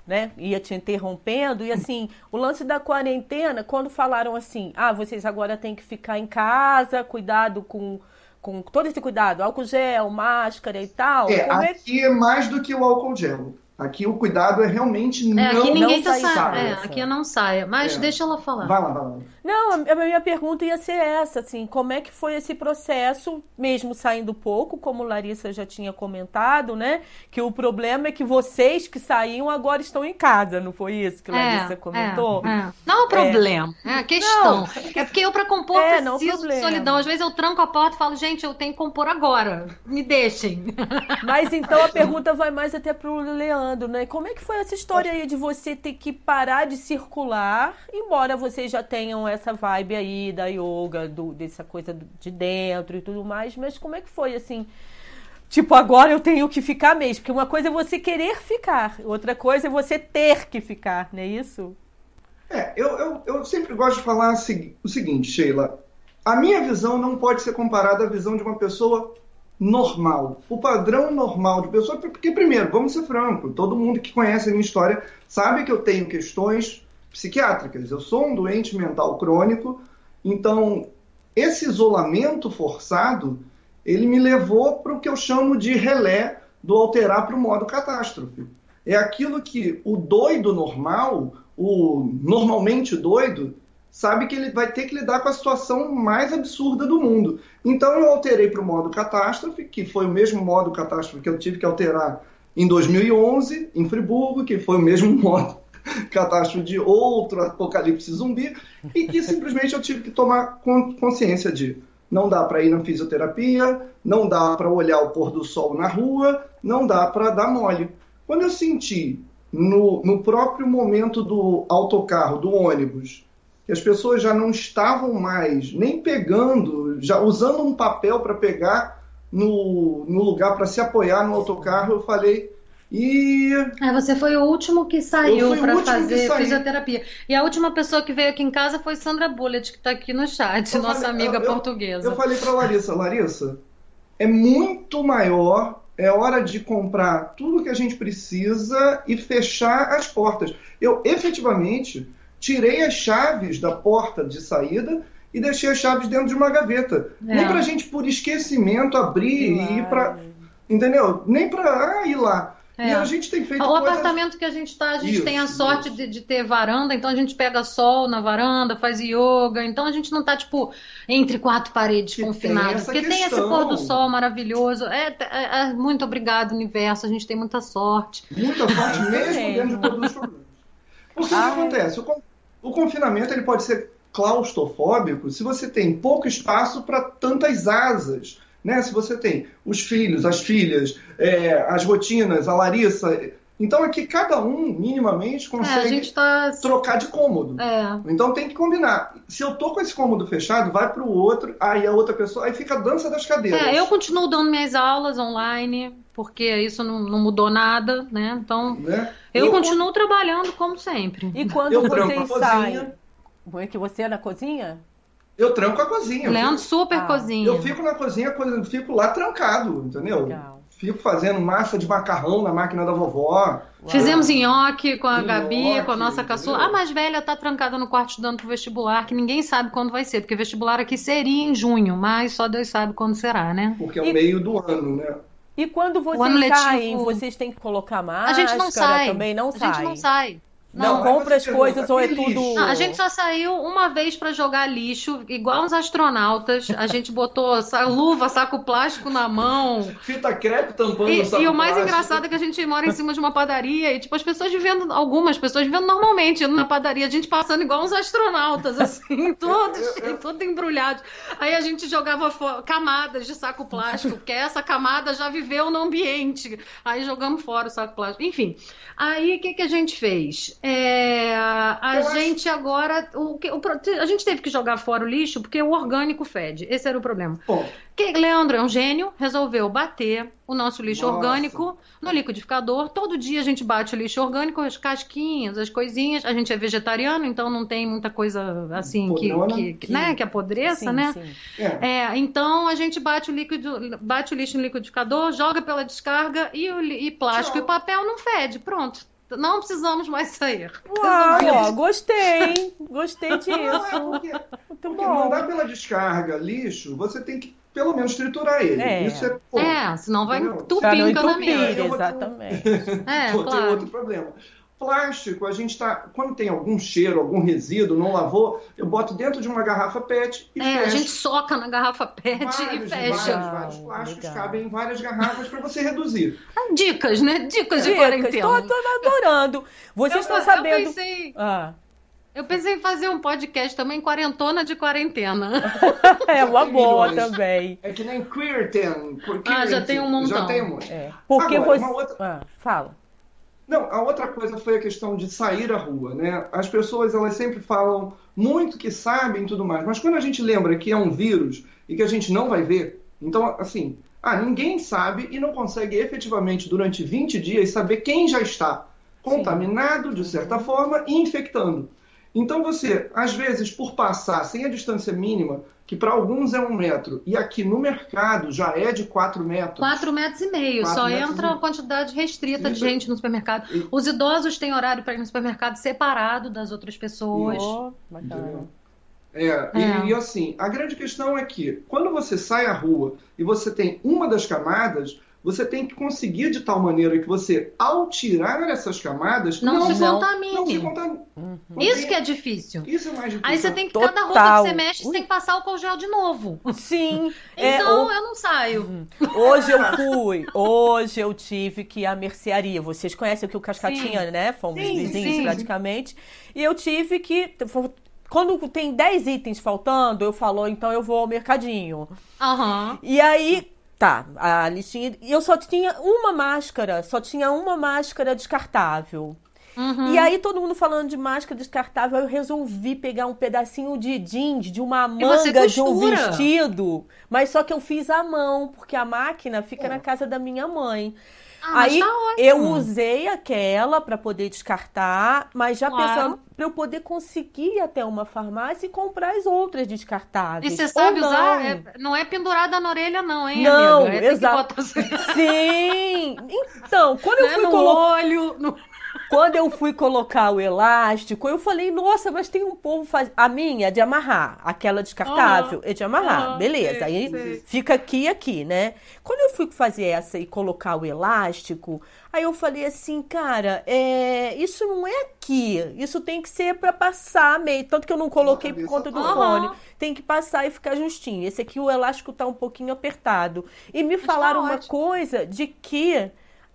né? Ia te interrompendo. E assim, o lance da quarentena, quando falaram assim, ah, vocês agora têm que ficar em casa, cuidado com, com todo esse cuidado, álcool gel, máscara e tal. É, aqui é... é mais do que o álcool gel. Aqui o cuidado é realmente é, não, aqui ninguém não tá saia. É, aqui não saia. Mas é. deixa ela falar. Vai lá, vai lá. Não, a minha pergunta ia ser essa, assim, como é que foi esse processo, mesmo saindo pouco, como Larissa já tinha comentado, né? Que o problema é que vocês que saíam agora estão em casa, não foi isso que é, Larissa comentou? É, é. Não é o problema, é, a questão. Não, é porque eu, para compor, é, preciso de solidão. Às vezes eu tranco a porta e falo, gente, eu tenho que compor agora. Me deixem. Mas então a pergunta vai mais até pro Leandro, né? Como é que foi essa história aí de você ter que parar de circular, embora vocês já tenham essa vibe aí da yoga, do, dessa coisa de dentro e tudo mais, mas como é que foi assim? Tipo, agora eu tenho que ficar mesmo. Porque uma coisa é você querer ficar, outra coisa é você ter que ficar, não é isso? É, eu, eu, eu sempre gosto de falar o seguinte, Sheila. A minha visão não pode ser comparada à visão de uma pessoa normal. O padrão normal de pessoa. Porque, primeiro, vamos ser francos, todo mundo que conhece a minha história sabe que eu tenho questões psiquiátricas. Eu sou um doente mental crônico, então esse isolamento forçado ele me levou para o que eu chamo de relé do alterar para o modo catástrofe. É aquilo que o doido normal, o normalmente doido, sabe que ele vai ter que lidar com a situação mais absurda do mundo. Então eu alterei para o modo catástrofe, que foi o mesmo modo catástrofe que eu tive que alterar em 2011 em Friburgo, que foi o mesmo modo catástrofe de outro apocalipse zumbi, e que simplesmente eu tive que tomar consciência de não dá para ir na fisioterapia, não dá para olhar o pôr do sol na rua, não dá para dar mole. Quando eu senti no, no próprio momento do autocarro, do ônibus, que as pessoas já não estavam mais nem pegando, já usando um papel para pegar no, no lugar para se apoiar no autocarro, eu falei, e. É, você foi o último que saiu para fazer fisioterapia. E a última pessoa que veio aqui em casa foi Sandra Bullet, que está aqui no chat, eu nossa falei, amiga eu, portuguesa. Eu falei para Larissa, Larissa, é muito maior, é hora de comprar tudo que a gente precisa e fechar as portas. Eu efetivamente tirei as chaves da porta de saída e deixei as chaves dentro de uma gaveta. É. Nem pra gente, por esquecimento, abrir e ir para. Entendeu? Nem para ah, ir lá. É. E a gente tem feito. O coisas... apartamento que a gente está, a gente isso, tem a sorte de, de, ter varanda, então a gente pega sol na varanda, faz yoga, então a gente não está tipo, entre quatro paredes que confinados. Porque questão. tem esse pôr do sol maravilhoso. É, é, é, muito obrigado, universo, a gente tem muita sorte. Muita sorte mesmo dentro de todos os problemas. Porque ah, o que acontece? O, o confinamento ele pode ser claustrofóbico se você tem pouco espaço para tantas asas. Né? Se você tem os filhos, as filhas, é, as rotinas, a Larissa. Então aqui cada um minimamente consegue é, tá... trocar de cômodo. É. Então tem que combinar. Se eu tô com esse cômodo fechado, vai para o outro, aí a outra pessoa, aí fica a dança das cadeiras. É, eu continuo dando minhas aulas online, porque isso não, não mudou nada, né? Então né? eu, eu, continuo trabalhando como sempre. E quando eu vocês saem? É que você é na cozinha? Eu tranco a cozinha. eu Leandro fico- super Ah, cozinha. Eu fico na cozinha, fico lá trancado, entendeu? Legal. Fico fazendo massa de macarrão na máquina da vovó. Fizemos nhoque com a Nhoque, Gabi, com a nossa entendeu? caçula. A mais velha tá trancada no quarto estudando pro vestibular, que ninguém sabe quando vai ser, porque vestibular aqui seria em junho, mas só Deus sabe quando será, né? Porque é E- o meio do ano, né? E quando vocês letivo- saem, vocês têm que colocar máscara? A gente não sai. Também não a sai. gente não sai. Não, Não, compra as coisas ou é tudo. "Que Não, a gente só saiu uma vez pra jogar lixo, igual uns astronautas. A gente botou sa- luva, saco plástico na mão. Fita crepe tampando E, o saco e o mais plástico. engraçado é que a gente mora em cima de uma padaria e, tipo, as pessoas vivendo, algumas pessoas vivendo normalmente indo na padaria, a gente passando igual uns astronautas, assim, todos, tudo embrulhado. Aí a gente jogava camadas de saco plástico, porque essa camada já viveu no ambiente. Aí jogamos fora o saco plástico. Enfim, aí o que, que a gente fez? É, a Eu acho- gente agora. O, que- o a gente teve que jogar fora o lixo porque o orgânico fede. Esse era o problema. Que Leandro é um gênio, resolveu bater o nosso lixo Nossa. orgânico no liquidificador. Todo dia a gente bate o lixo orgânico, as casquinhas, as coisinhas. A gente é vegetariano, então não tem muita coisa assim que, que, que, né, que apodreça, Sim, né? sim. é. É, então a gente bate o líquido, bate o lixo no liquidificador, joga pela descarga e, o, e plástico Tchau. e papel não fede. Pronto. Não precisamos mais sair. Uau, ó, gostei. Gostei Não, é disso. porque, porque bom. mandar pela descarga lixo, você tem que pelo menos triturar ele. É. Isso é. Pô, É, senão vai entupir o canamento. entupir, Eu vou- exatamente. É, tem outro problema. Plástico, a gente tá. Quando tem algum cheiro, algum resíduo, não lavou, eu boto dentro de uma garrafa PET e É, a fecho. gente soca na garrafa PET e vários, fecha. Vários, vários plásticos Legal. cabem em várias garrafas para você reduzir. Dicas, né? Dicas de Dicas, quarentena. tô, tô adorando. Vocês Eu- estão sabendo. Eu pensei, Ah, eu pensei em fazer um podcast também, quarentona de quarentena. é uma boa também. É que nem Queerten. Ah, já tem um montão. Já tem um monte. É. Porque Agora, você. uma outra- Ah, fala. Não, a outra coisa foi a questão de sair à rua, né? As pessoas, elas sempre falam muito que sabem e tudo mais, mas quando a gente lembra que é um vírus e que a gente não vai ver, então, assim, ah, ninguém sabe e não consegue efetivamente, durante 20 dias, saber quem já está contaminado, de certa forma, e infectando. Então você, às vezes, por passar sem a distância mínima, que para alguns é um metro, e aqui no mercado já é de 4 metros. Quatro metros e meio, Quatro só entra uma quantidade restrita de gente no supermercado. E- Os idosos têm horário para ir no supermercado separado das outras pessoas. Oh, bacana. É, É. E, e assim, a grande questão é que quando você sai à rua e você tem uma das camadas, você tem que conseguir de tal maneira que você, ao tirar essas camadas, Não, se não- contamine. não se contamine. Uhum. Isso que é difícil. Isso é mais difícil. Aí você tem que, Total. cada roupa que você mexe, você tem que passar o gel de novo. Sim. é, Então o- eu não saio. Hoje eu fui, hoje eu tive que ir à mercearia. Vocês conhecem aqui o Cascatinha, né? Fomos Sim, vizinhos sim. praticamente. E eu tive que. Quando tem 10 itens faltando, eu falo, então eu vou ao mercadinho. Aham. E aí, tá, a listinha. E eu só tinha uma máscara, só tinha uma máscara descartável. Uhum. E aí, todo mundo falando de máscara descartável, eu resolvi pegar um pedacinho de jeans, de uma manga de um vestido. Mas só que eu fiz à mão, porque a máquina fica na casa da minha mãe. Ah, aí tá eu usei aquela para poder descartar, mas já Claro. pensando para eu poder conseguir ir até uma farmácia e comprar as outras E descartáveis. você Ou sabe não. usar? É- não é pendurada na orelha, não, hein, Não, amiga? É, exato. botar Sim! Então, quando eu né, fui no colocar. olho. no- Quando eu fui colocar o elástico, eu falei, nossa, mas tem um povo faz... A minha é de amarrar, aquela descartável é de amarrar, Aham, beleza. sei, aí sei. fica aqui e aqui, né? Quando eu fui fazer essa e colocar o elástico, aí eu falei assim, cara, é... isso não é aqui, isso tem que ser pra passar meio. Tanto que eu não coloquei por conta do Aham. fone. Tem que passar e ficar justinho. Esse aqui o elástico tá um pouquinho apertado. E me tá falaram uma ótimo. coisa de que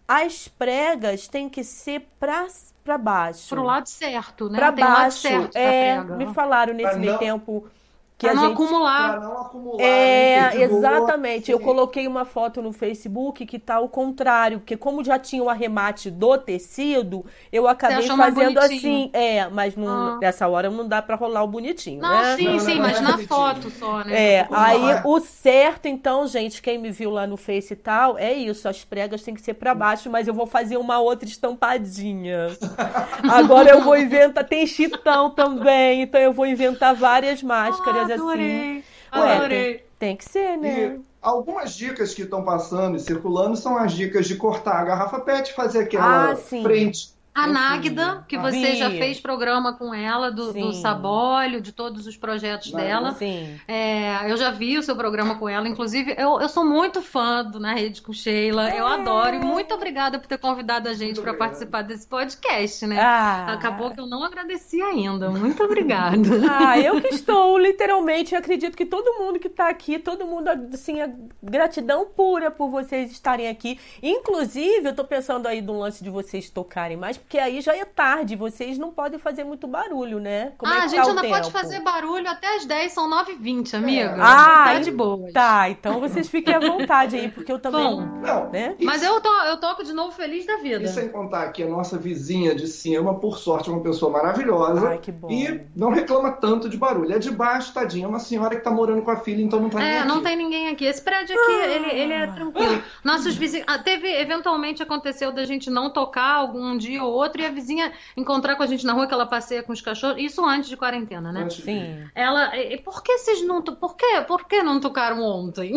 as pregas têm que ser pra, pra baixo. Pro lado certo, né? Pra Tem o lado baixo. certo é, prega. me falaram nesse meio tempo que Pra a não gente. acumular. Pra não acumular. É, né, exatamente. Eu Sim. coloquei uma foto no Facebook que tá ao contrário, porque como já tinha o arremate do tecido, eu acabei fazendo assim. É, mas não- Ah. nessa hora não dá pra rolar o bonitinho, Não, né? sim, Não, não, sim, não, mas é na bonitinho. foto só, né? É, aí é? o certo, então, gente, quem me viu lá no Face e tal, é isso, as pregas têm que ser pra baixo, mas eu vou fazer uma outra estampadinha. Agora eu vou inventar, tem chitão também, então eu vou inventar várias máscaras coisa Adorei. assim. Ué, Adorei. tem, tem que ser, né? E algumas dicas que estão passando e circulando são as dicas de cortar a garrafa PET, fazer aquela Ah, sim. frente. A Eu Náguida, que você já fez programa com ela, do, do Sim. Sabolho, de todos os projetos Náguida. dela. Sim. É, eu já vi o seu programa com ela, inclusive eu, eu sou muito fã do Na Rede com Sheila, eu adoro e muito obrigada por ter convidado a gente para participar desse podcast, né? Ah. Acabou que eu não agradeci ainda, muito obrigada. Ah, eu que estou, literalmente, acredito que todo mundo que está aqui, todo mundo, assim, a gratidão pura por vocês estarem aqui. Inclusive, eu tô pensando aí no lance de vocês tocarem mais, porque aí já é tarde, vocês não podem fazer muito barulho, né? Como é ah, que a gente tá ainda pode fazer barulho até as 10, são 9h20, amiga. Ah, tá de boa. Tá, então vocês fiquem à vontade aí, porque eu também. Bom, Não, Né? e Mas eu, to, eu toco de novo feliz da vida. E sem contar que a nossa vizinha de cima, por sorte, é uma pessoa maravilhosa. Ai, que bom. E não reclama tanto de barulho. É de baixo, tadinha. É uma senhora que tá morando com a filha, então não tá nem É, aqui. não tem ninguém aqui. Esse prédio aqui, ele, ele é tranquilo. Nossos vizinhos. Ah, teve, eventualmente aconteceu da gente não tocar algum dia ou outro e a vizinha encontrar com a gente na rua que ela passeia com os cachorros. Isso antes de quarentena, né? Sim. Ela. Por que vocês não. to- Por que, por que não tocaram ontem?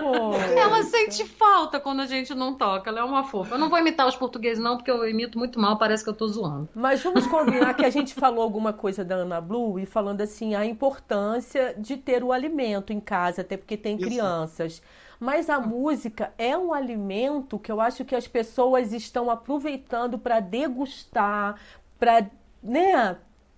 Pô, Ela sente falta quando a gente não toca. Ela é uma fofa. Eu não vou imitar os portugueses, não, porque eu imito muito mal, parece que eu tô zoando. Mas vamos combinar que a gente falou alguma coisa da Ana Blue e falando assim a importância de ter o alimento em casa, até porque tem Isso. crianças. Mas a música é um alimento que eu acho que as pessoas estão aproveitando para degustar, para, né,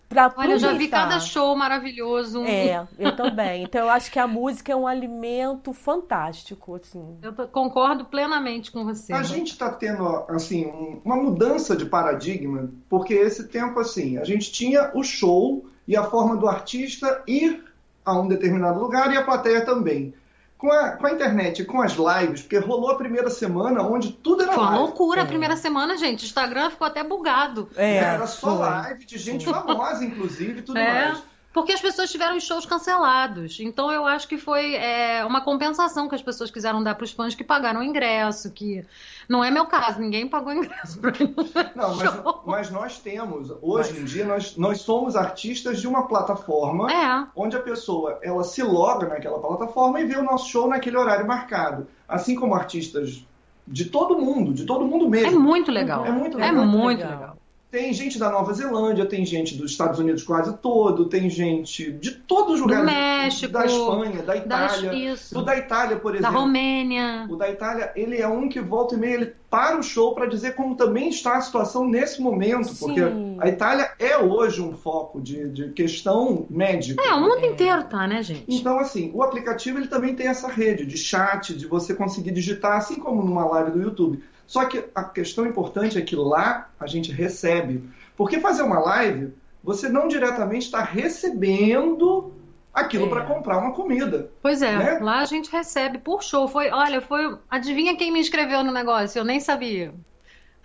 para Olha, eu já vi cada show maravilhoso. É, eu também. Então eu acho que a música é um alimento fantástico, assim. Eu concordo plenamente com você. A gente está tendo assim um- uma mudança de paradigma, porque esse tempo assim, a gente tinha o show e a forma do artista ir a um determinado lugar e a plateia também. Com a, com a internet, e com as lives, porque rolou a primeira semana onde tudo era Foi uma live. loucura a É. primeira semana, gente. O Instagram ficou até bugado. É, era só foi. live de gente famosa, inclusive, e tudo É. mais. Porque as pessoas tiveram os shows cancelados. Então eu acho que foi é, uma compensação que as pessoas quiseram dar para os fãs que pagaram o ingresso, que não é meu caso, ninguém pagou ingresso pra mim. Não, mas, mas nós temos, hoje em dia, nós, nós somos artistas de uma plataforma É. onde a pessoa ela se loga naquela plataforma e vê o nosso show naquele horário marcado. Assim como artistas de todo mundo, de todo mundo É mesmo. muito legal. É muito É legal. muito legal. legal. Tem gente da Nova Zelândia, tem gente dos Estados Unidos quase todo, tem gente de todos os Do lugares. México, da Espanha, da Da, Itália. isso. Do da Itália, por Da exemplo. Romênia. O da Itália, ele é um que volta e meia, ele para o show para dizer como também está a situação nesse momento, Sim. porque a Itália é hoje um foco de, de questão médica. É, o mundo inteiro tá, né, gente? Então, assim, o aplicativo ele também tem essa rede de chat, de você conseguir digitar, assim como numa live do YouTube. Só que a questão importante é que lá a gente recebe. Porque fazer uma live, você não diretamente está recebendo aquilo É. para comprar uma comida. Pois é, Né? lá a gente recebe por show. Foi, olha, foi. Adivinha quem me inscreveu no negócio? Eu nem sabia.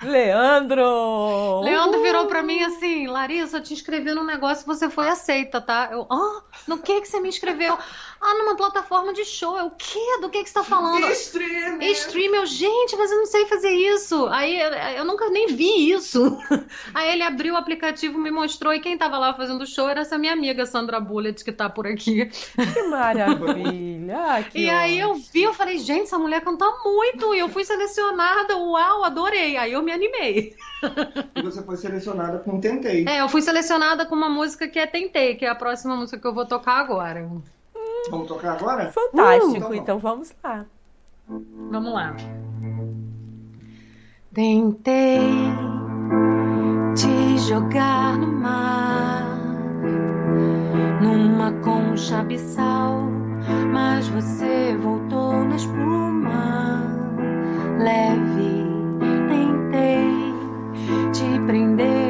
Leandro! Leandro virou pra mim assim, Larissa, eu te inscrevi num negócio, você foi aceita, tá? Eu, ah, no que que você me inscreveu? Ah, numa plataforma de show. Eu, o quê? Do que que você tá falando? Stream! Stream, eu, gente, mas eu não sei fazer isso. Aí eu, nunca nem vi isso. Aí ele abriu o aplicativo, me mostrou, e quem tava lá fazendo show era essa minha amiga Sandra Bullet, que tá por aqui. Que maravilha! Ah, que E aí eu vi, eu falei, gente, essa mulher canta muito. E eu fui selecionada, uau, adorei. Aí eu me animei. E você foi selecionada com Tentei. É, eu fui selecionada com uma música que é Tentei, que é a próxima música que eu vou tocar agora. Vamos tocar agora? Fantástico, Uh, tá bom. então vamos lá. Vamos lá. Tentei te jogar no mar, numa concha abissal, mas você voltou na espuma leve. Te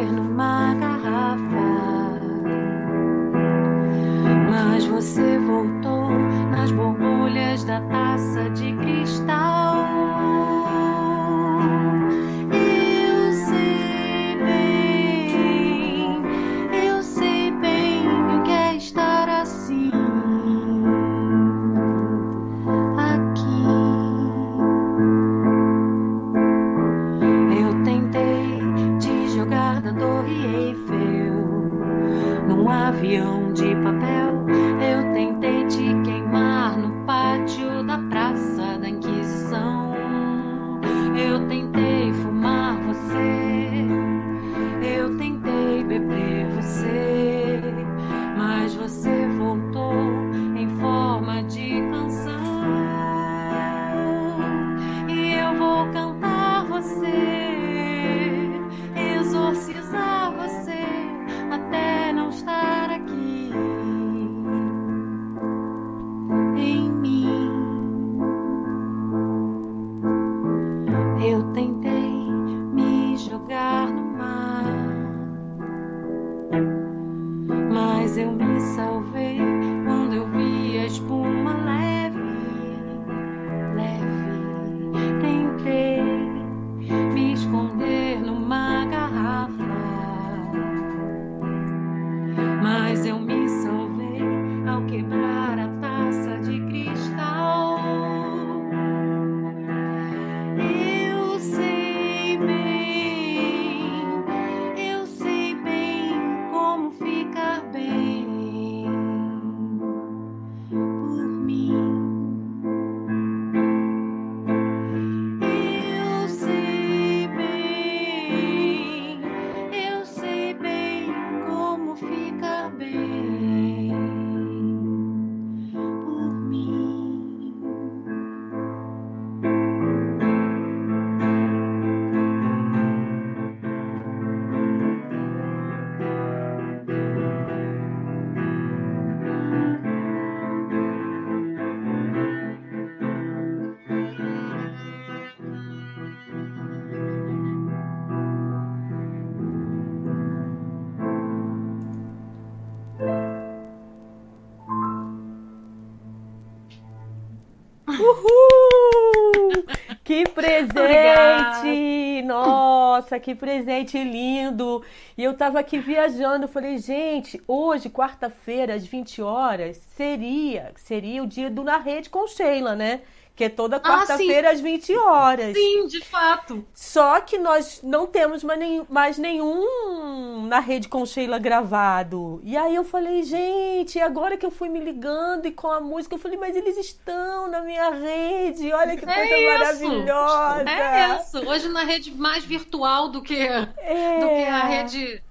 Que presente! Obrigada. Nossa, que presente lindo! E eu tava aqui viajando, falei, gente, hoje, quarta-feira, às 20 horas, seria, seria o dia do Na Rede com Sheila, né? Que é toda quarta-feira às 20 horas. Sim, de fato. Só que nós não temos mais nenhum, mais nenhum na rede com Sheila gravado. E aí eu falei, gente, agora que eu fui me ligando e com a música, eu falei, mas eles estão na minha rede. Olha que É coisa isso. maravilhosa. É isso. Hoje na rede mais virtual do que, É. do que a rede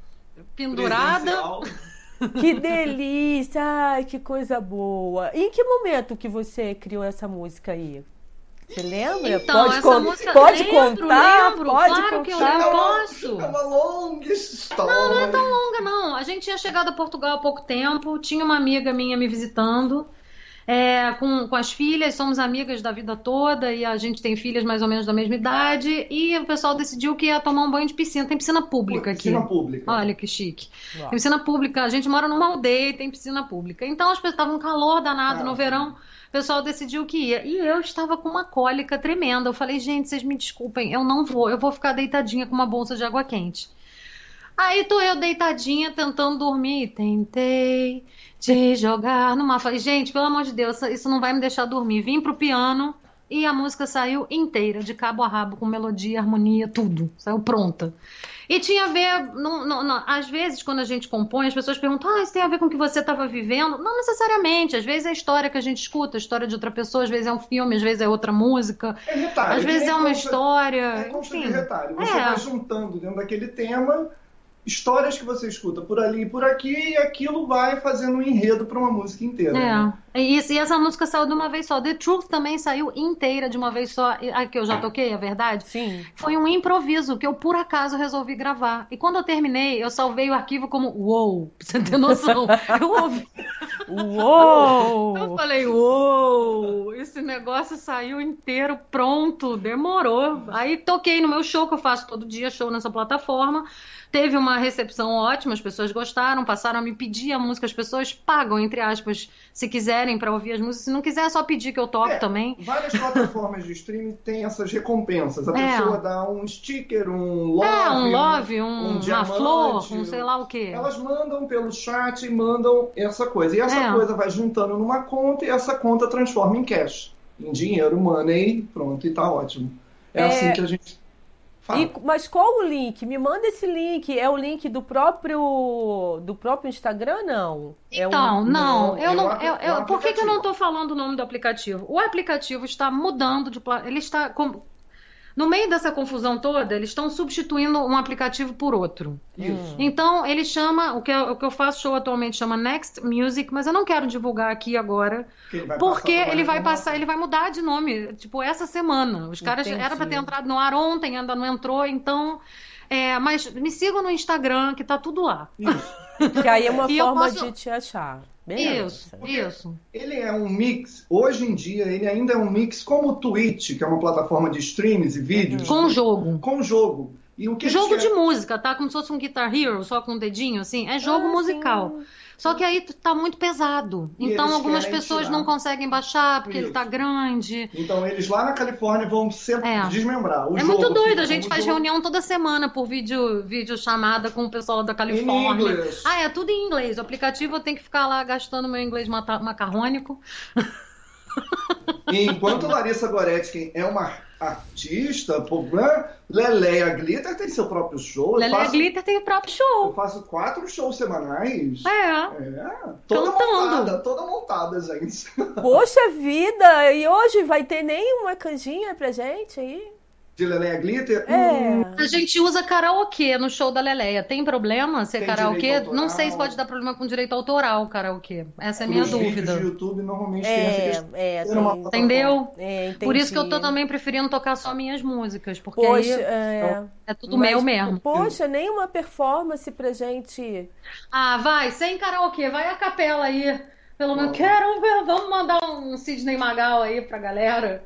pendurada. Presencial. Que delícia! Ai, que coisa boa. E em que momento que você criou essa música aí? Você lembra? Então, pode essa con- música. pode lembro, contar? lembro, pode claro que eu contar. lembro. É uma- posso. É uma longa história. Não, não é tão longa, não. A gente tinha chegado a Portugal há pouco tempo, tinha uma amiga minha me visitando. É, com, com as filhas, somos amigas da vida toda e a gente tem filhas mais ou menos da mesma idade. E o pessoal decidiu que ia tomar um banho de piscina. Tem piscina pública aqui. Piscina pública. Olha que chique. Uau. Tem piscina pública. A gente mora numa aldeia e tem piscina pública. Então as pessoas estavam um calor danado Ah. no verão. O pessoal decidiu que ia. E eu estava com uma cólica tremenda. Eu falei, gente, vocês me desculpem, eu não vou. Eu vou ficar deitadinha com uma bolsa de água quente. Aí tô eu deitadinha tentando dormir. Tentei te jogar numa. Gente, pelo amor de Deus, isso não vai me deixar dormir. Vim pro piano e a música saiu inteira, de cabo a rabo, com melodia, harmonia, tudo. Saiu pronta. E tinha a ver, não, não, não, às vezes, quando a gente compõe, as pessoas perguntam: ah, isso tem a ver com o que você estava vivendo? Não necessariamente. Às vezes é a história que a gente escuta, a história de outra pessoa, às vezes é um filme, às vezes é outra música, É retalho. às que vezes é uma consta- história. É consta de retalho. Você É. vai juntando dentro daquele tema histórias que você escuta por ali e por aqui, e aquilo vai fazendo um enredo para uma música inteira. né? É, e, isso- e essa música saiu de uma vez só. The Truth também saiu inteira de uma vez só. E- A que eu já toquei, é verdade? Sim. Foi um improviso que eu, por acaso, resolvi gravar. E quando eu terminei, eu salvei o arquivo como uou, pra você ter noção. Eu ouvi. Eu Uou! falei, uou, esse negócio saiu inteiro, pronto, demorou. Aí toquei no meu show, que eu faço todo dia, show nessa plataforma. Teve uma recepção ótima, as pessoas gostaram, passaram a me pedir a música, as pessoas pagam, entre aspas, se quiserem pra ouvir as músicas. Se não quiser, é só pedir que eu toco É, também. Várias plataformas de streaming têm essas recompensas. A É. pessoa dá um sticker, um love. É, um love, um, um uma diamante, flor, um sei lá o quê. Elas mandam pelo chat e mandam essa coisa. E essa É. coisa vai juntando numa conta e essa conta transforma em cash. Em dinheiro, money, pronto, e tá ótimo. É, É. assim que a gente. E- mas qual o link? Me manda esse link. É o link do próprio do próprio Instagram, não? É um- Então, não, não, eu é não. o apli- eu- é o eu- por que, que eu não estou falando o nome do aplicativo? O aplicativo está mudando de. Ele está. No meio dessa confusão toda, eles estão substituindo um aplicativo por outro. Isso. Então, ele chama. O que, eu, o que eu faço show atualmente chama Next Music, mas eu não quero divulgar aqui agora. Ele vai Porque ele vai passar, ele vai mudar de nome, tipo, essa semana. Os caras Entendi. era para ter entrado no ar ontem, ainda não entrou, então. é, mas me sigam no Instagram, que tá tudo lá. Isso. Que aí é uma forma posso- de te achar. Beleza. Isso, isso. Ele é um mix, hoje em dia, ele ainda é um mix como o Twitch, que é uma plataforma de streams e vídeos, Com jogo. com jogo. E o que Jogo de querem- música, tá? Como se fosse um Guitar Hero, só com o dedinho, assim. É jogo Ah, musical. sim. Só que aí tá muito pesado. E então algumas pessoas tirar. não conseguem baixar porque ele Isso. tá grande. Então eles lá na Califórnia vão se É. desmembrar. O é jogo muito doido. A gente como faz jogo reunião toda semana por vídeo, vídeo chamada com o pessoal da Califórnia. Ah, é tudo em inglês. O aplicativo eu tenho que ficar lá gastando meu inglês macarrônico. E enquanto Larissa Goretzky é uma artista, pô, né? Leleia Glitter tem seu próprio show. Eu Lelé faço, Glitter tem o próprio eu show. faço quatro shows semanais. É. É, toda Cantando. montada, toda montada, gente. Poxa vida! E hoje vai ter nenhuma canjinha pra gente aí? De Leleia Glitter? É. A gente usa karaokê no show da Leleia. Tem problema ser Tem karaokê? Não sei se pode dar problema com direito autoral karaokê. Essa é a minha vídeos dúvida. de YouTube normalmente tem essa É, questão. é, uma Entendeu? é. Por isso que eu tô também preferindo tocar só minhas músicas, porque Poxa, aí é, é tudo mas, meu mesmo. Poxa, nenhuma performance pra gente. Ah, vai, sem karaokê, vai a capela aí. Pelo menos, quero ver, vamos mandar um Sidney Magal aí pra galera.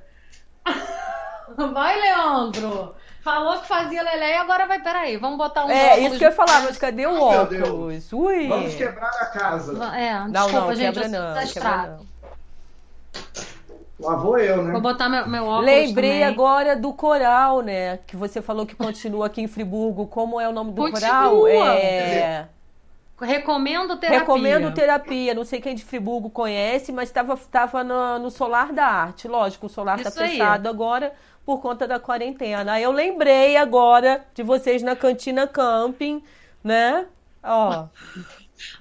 Vai, Leandro! Falou que fazia Lelé, agora vai, peraí, vamos botar um É, óculos isso que eu ia falar, mas cadê o Ai, meu óculos? Ui! Vamos quebrar a casa. É, Não, desculpa, não, gente, quebra não, quebra não. Lá vou eu, né? Vou botar meu, meu óculos Lembrei também. agora do coral, né? Que você falou que continua aqui em Friburgo. Como é o nome do Continua. coral? É... Recomendo terapia. Recomendo terapia. Não sei quem de Friburgo conhece, mas estava tava no, no Solar da Arte. Lógico, o Solar está fechado agora por conta da quarentena. Aí eu lembrei agora de vocês na Cantina Camping, né? Ó,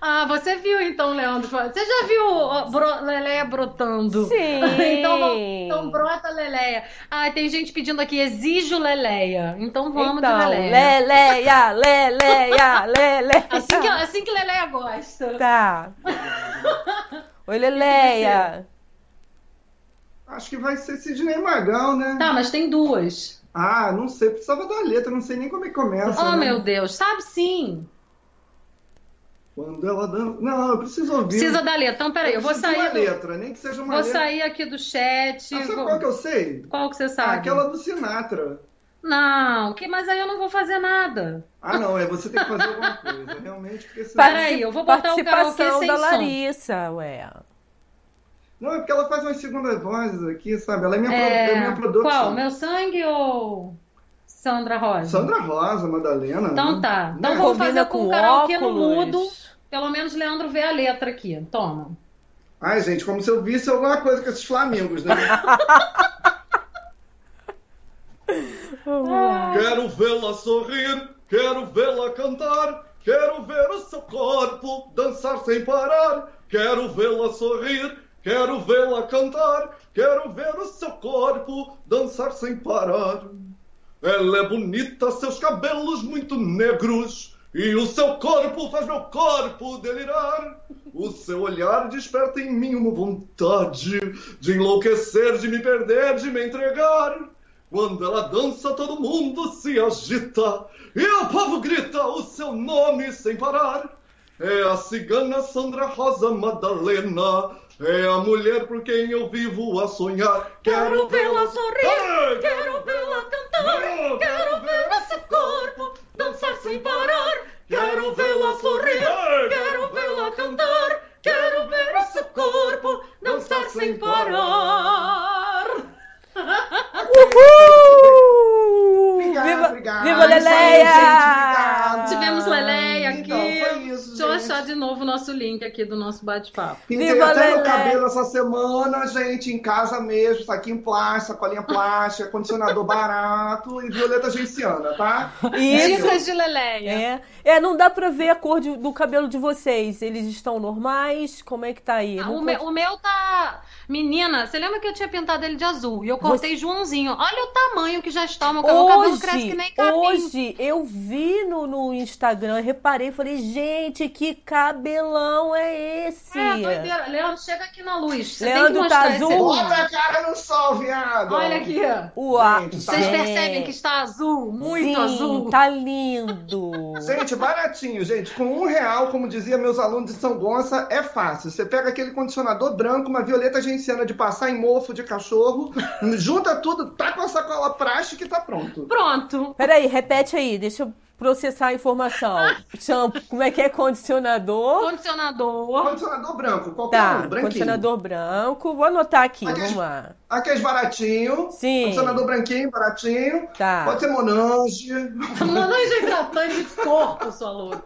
Ah, você viu então, Leandro? Você já viu ó, bro- Leleia brotando? Sim. então, vamos- então brota Leleia. Ah, tem gente pedindo aqui, exijo Leleia. Então vamos então, de Leleia. Leleia, Leleia, Leleia. Assim que, assim que Leleia gosta. Tá. Oi, Leleia. Acho que vai ser Sidney Magal, né? Tá, mas tem duas. Ah, não sei, precisava da letra, não sei nem como é que começa. Oh, né? meu Deus, sabe sim. Quando ela dança. Não, eu preciso ouvir. Precisa da letra. Então, peraí, eu vou preciso de sair. uma do- letra, nem que seja uma Vou letra. sair aqui do chat. Ah, sabe vou- qual que eu sei? Qual que você Ah, sabe? aquela do Sinatra. Não, que, mas aí eu não vou fazer nada. Ah, não, é você tem que fazer alguma coisa, realmente, porque senão... Peraí, eu vou botar o karaokê Participação sem da som. Larissa, ué. Não, é porque ela faz umas segundas vozes aqui, sabe? Ela é minha, pro- É, é minha produção. qual? Meu sangue ou Sandra Rosa? Sandra Rosa, Madalena. Então né? tá. Então Né? vamos fazer com com o karaokê no mudo. Pelo menos Leandro vê a letra aqui. Toma. Ai, gente, como se eu visse alguma coisa com esses flamingos, né? Quero vê-la sorrir, quero vê-la cantar, quero ver o seu corpo dançar sem parar. Quero vê-la sorrir, quero vê-la cantar, quero ver o seu corpo dançar sem parar. Ela é bonita, seus cabelos muito negros, e o seu corpo faz meu corpo delirar. O seu olhar desperta em mim uma vontade de enlouquecer, de me perder, de me entregar. Quando ela dança, todo mundo se agita e o povo grita o seu nome sem parar. É a cigana Sandra Rosa Madalena. É a mulher por quem eu vivo a sonhar. Quero vê-la sorrir, Ai, quero vê-la cantar, Não, quero ver o seu corpo dançar sem parar. Quero vê-la sorrir, Ai, quero vê-la cantar, quero ver o seu corpo dançar sem parar. Uhul! Obrigado, viva, obrigado. viva Leleia! gente, obrigado. Tivemos Leleia aqui. Então, foi isso, Deixa eu achar de novo o nosso link aqui do nosso bate-papo. Pintei Viva até meu cabelo essa semana, gente, em casa mesmo, saquinho plástico, sacolinha plástica, condicionador barato e violeta genciana, tá? Isso. Dicas de Leleia. É. é, não dá pra ver a cor de- do cabelo de vocês. Eles estão normais? Como é que tá aí? Ah, O, meu, o meu tá. Menina, você lembra que eu tinha pintado ele de azul? E eu cortei Joãozinho. Olha o tamanho que já está. O meu cabelo, o cabelo cresce que Hoje, nem capim. hoje eu vi no, no Instagram, reparei, falei, gente, que cabelão é esse? É, doideira. Leandro, chega aqui na luz. Você Leandro tem que tá mostrar azul? Bota a cara no sol, viado! Olha aqui. Uau, Gente, tá Vocês Gente. percebem que está azul? Muito Sim, azul. tá lindo. Gente, baratinho, gente. Com um real, como dizia meus alunos de São Gonça, é fácil. Você pega aquele condicionador branco, uma violeta genciana de passar em mofo de cachorro, junta tudo, tá com a sacola plástica e tá pronto. Pronto. Peraí, repete aí, deixa eu processar a informação. Shampoo, como é que é condicionador? Condicionador. Condicionador branco, qualquer Tá, um, branquinho. condicionador branco. Vou anotar aqui, Aqueles- vamos lá. Aqueles baratinho. Sim. Condicionador branquinho, baratinho. Tá. Pode ser Monange. Mananja hidratante de corpo, sua louca.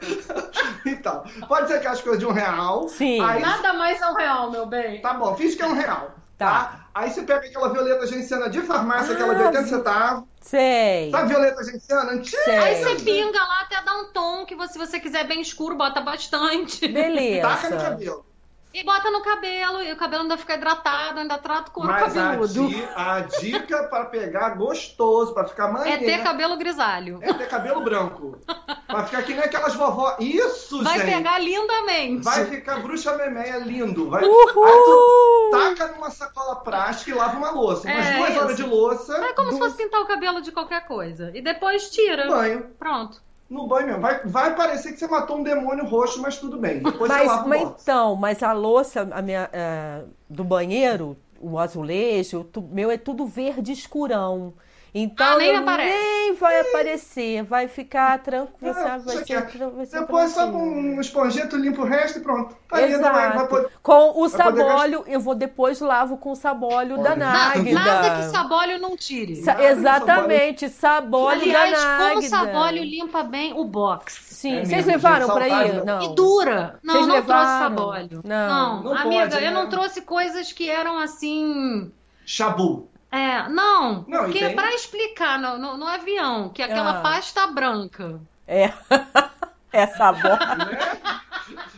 Então, pode ser aquelas coisas de um real. Sim. Aí, Nada mais é um real, meu bem. tá bom, finge que é um real. Tá. Aí você pega aquela violeta genciana de farmácia, aquela de Ah, 80 vi- centavos. Sei. Sabe violeta genciana? Antiga. Sei. Aí você pinga lá até dar um tom que você, se você quiser bem escuro, bota bastante. Taca no Beleza. cabelo. E bota no cabelo, e o cabelo ainda fica hidratado, ainda trata o couro Mas a, cabeludo. di- a dica pra pegar gostoso, pra ficar É maneiro, ter cabelo grisalho. é ter cabelo branco. Pra ficar que nem aquelas vovó. Isso, Vai gente! pegar lindamente. Vai ficar bruxa memeia lindo. Vai... Aí tu Uhul! taca numa sacola plástica e lava uma louça. Umas É, duas horas isso. de louça. É como se fosse pintar o cabelo de qualquer coisa. E depois tira. banho. Pronto. No banho mesmo. Vai, vai parecer que você matou um demônio roxo, mas tudo bem. Depois você Mas, lava o mas então, mas a louça a minha, é, do banheiro, o azulejo, tu- meu é tudo verde escurão. Então Ah, nem nem vai aparecer, vai ficar tranquilo, Não, sabe? Vai ser, é- vai ser Depois só com tranquilo. um esponjeto limpa o resto e pronto. Tá lindo, vai, vai Exato. poder... Com o vai poder sabólio, eu vou depois lavo com o sabólio da Olha. Náguida. nada que sabólio não tire. Sa- Exatamente, sabólio Aliás, da como Náguida. sabólio limpa bem o box. Sim, É vocês mesmo, levaram ir? da- Não. E dura. Não, Vocês não trouxe levaram? sabólio. Não. Não amiga, pode, eu né? não trouxe coisas que eram assim. Chabu. É, não, Não, porque tem- pra explicar no, no, no avião que aquela Ah. pasta branca. É. É sabólio.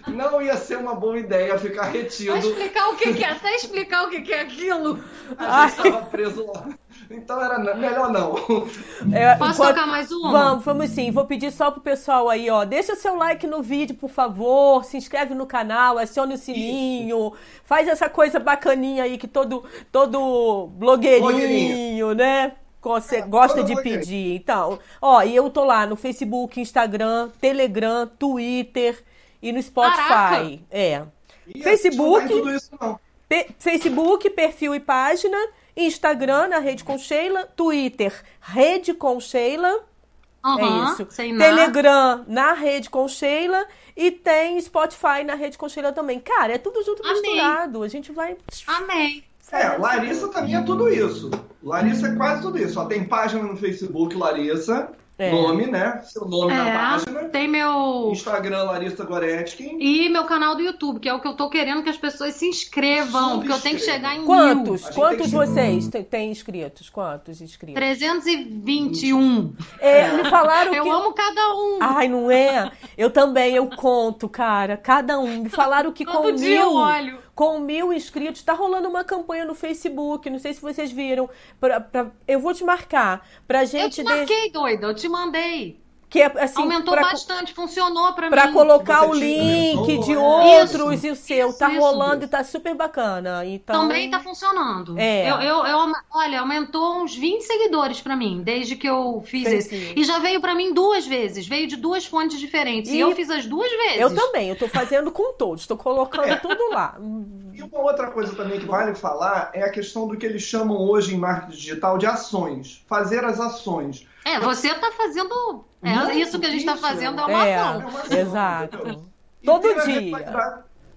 Né? Não ia ser uma boa ideia ficar Pra retido. explicar o que, que é, até explicar o que, que é aquilo. A gente estava preso lá. Então era melhor não. É, Posso enquanto- tocar mais uma? Vamos, vamos sim. Vou pedir só pro pessoal aí, ó. Deixa seu like no vídeo, por favor. Se inscreve no canal, acione o sininho. Faz essa coisa bacaninha aí que todo, todo blogueirinho, Blogueirinho. né? Você É, gosta de pedir. Então, ó, e eu tô lá no Facebook, Instagram, Telegram, Twitter e no Spotify. Caraca! É. E Facebook? Não tudo isso, não. Pe- Facebook, perfil e página. Instagram, na Rede com Sheila. Twitter, Rede com Sheila. Aham, é isso. Telegram, na Rede com Sheila. E tem Spotify na Rede com Sheila também. Cara, é tudo junto Amei. misturado. A gente vai. Amei. É, Larissa também é tudo isso. Larissa é quase tudo isso. Ó, tem página no Facebook, Larissa. É. Nome, né? Seu nome na É, página. tem meu. Instagram, Larissa Goretzky. E meu canal do YouTube, que é o que eu tô querendo que as pessoas se inscrevam, porque eu tenho que chegar em mil. Quantos? Gente Quantos tem vocês têm, têm inscritos? Quantos inscritos? 321. É, me falaram Eu que. amo cada um. Ai, não é? Eu também, eu conto, cara. Cada um. Me falaram que Todo com dia eu mil. olho. Com mil inscritos, tá rolando uma campanha no Facebook. Não sei se vocês viram. Pra, pra- eu vou te marcar. Pra Eu gente. te de- marquei, doida, eu te mandei. Que é assim. Aumentou pra, bastante, funcionou pra, Pra mim. colocar o link de Isso, outros e o seu. isso, tá isso. rolando e tá super bacana. Então. Também tá funcionando. É. Eu, eu, eu- olha, aumentou uns 20 seguidores pra mim, desde que eu fiz isso. isso. E já veio pra mim duas vezes, veio de duas fontes diferentes. E, E eu fiz as duas vezes. Eu também, eu tô fazendo com todos, tô colocando É. tudo lá. E uma outra coisa também que vale falar é a questão do que eles chamam hoje em marketing digital de ações. Fazer as ações. É, você tá fazendo. É, Muito isso que a gente tá isso, fazendo é é. uma É. ação. É uma ação, Exato. entendeu? Todo ter a dia.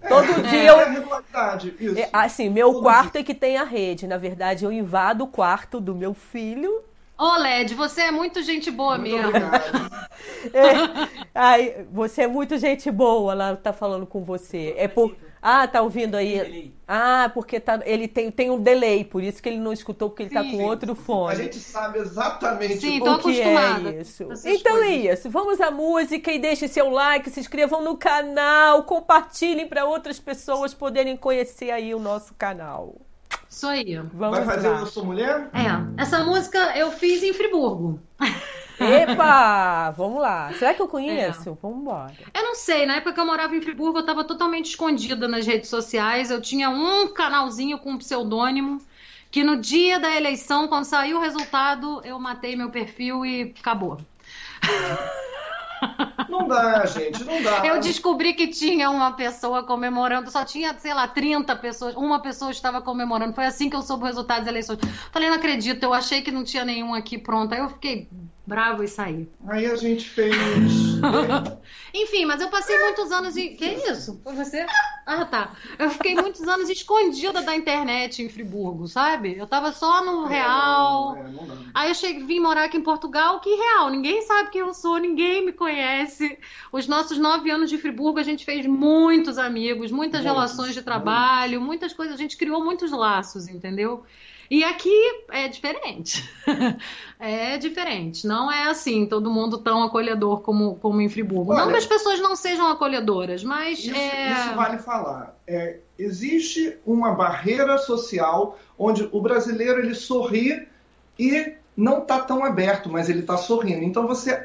É, Todo ter dia eu- a regularidade, isso. É, assim, meu Todo quarto é que tem a rede. Na verdade, eu invado o quarto do meu filho. Ô, Led, você é muito gente boa Muito mesmo. É, ai, você é muito gente boa, ela tá falando com você. É por. Ah, tá ouvindo aí? Ah, porque tá, ele tem, tem um delay, por isso que ele não escutou, porque ele tá Sim. com outro A fone. gente sabe exatamente Sim, o que é isso. Então é coisas. isso. Vamos à música e deixem seu like, se inscrevam no canal, compartilhem para outras pessoas poderem conhecer aí o nosso canal. Isso aí. Vamos Vai fazer lá. Eu Sou Mulher? É, essa música eu fiz em Friburgo. Epa, vamos lá. Será que eu conheço? Vamos embora. Eu não sei, na época que eu morava em Friburgo, eu tava totalmente escondida nas redes sociais. Eu tinha um canalzinho com um pseudônimo, que no dia da eleição, quando saiu o resultado, eu matei meu perfil e acabou. Não dá, gente, não dá. Eu descobri que tinha uma pessoa comemorando, só tinha, sei lá, 30 pessoas, uma pessoa estava comemorando. Foi assim que eu soube o resultado das eleições. Falei, não acredito, eu achei que não tinha nenhum aqui pronto. Aí eu fiquei bravo e saí. Aí a gente fez. Enfim, mas eu passei muitos anos em. Que isso? Foi você? Ah, tá. Eu fiquei muitos anos escondida da internet em Friburgo, sabe? Eu tava só no real. É, não dá. Aí eu cheguei, vim morar aqui em Portugal, que real, ninguém sabe quem eu sou, ninguém me conhece. Os nossos nove anos de Friburgo, a gente fez muitos amigos, muitas Muitos, relações de trabalho, muitas coisas, a gente criou muitos laços, entendeu? E aqui é diferente. é diferente. Não é assim, todo mundo tão acolhedor como, como em Friburgo. não Olha- que as pessoas não sejam acolhedoras, mas Isso, é... isso vale falar. É, existe uma barreira social onde o brasileiro ele sorri e não está tão aberto, mas ele está sorrindo. Então você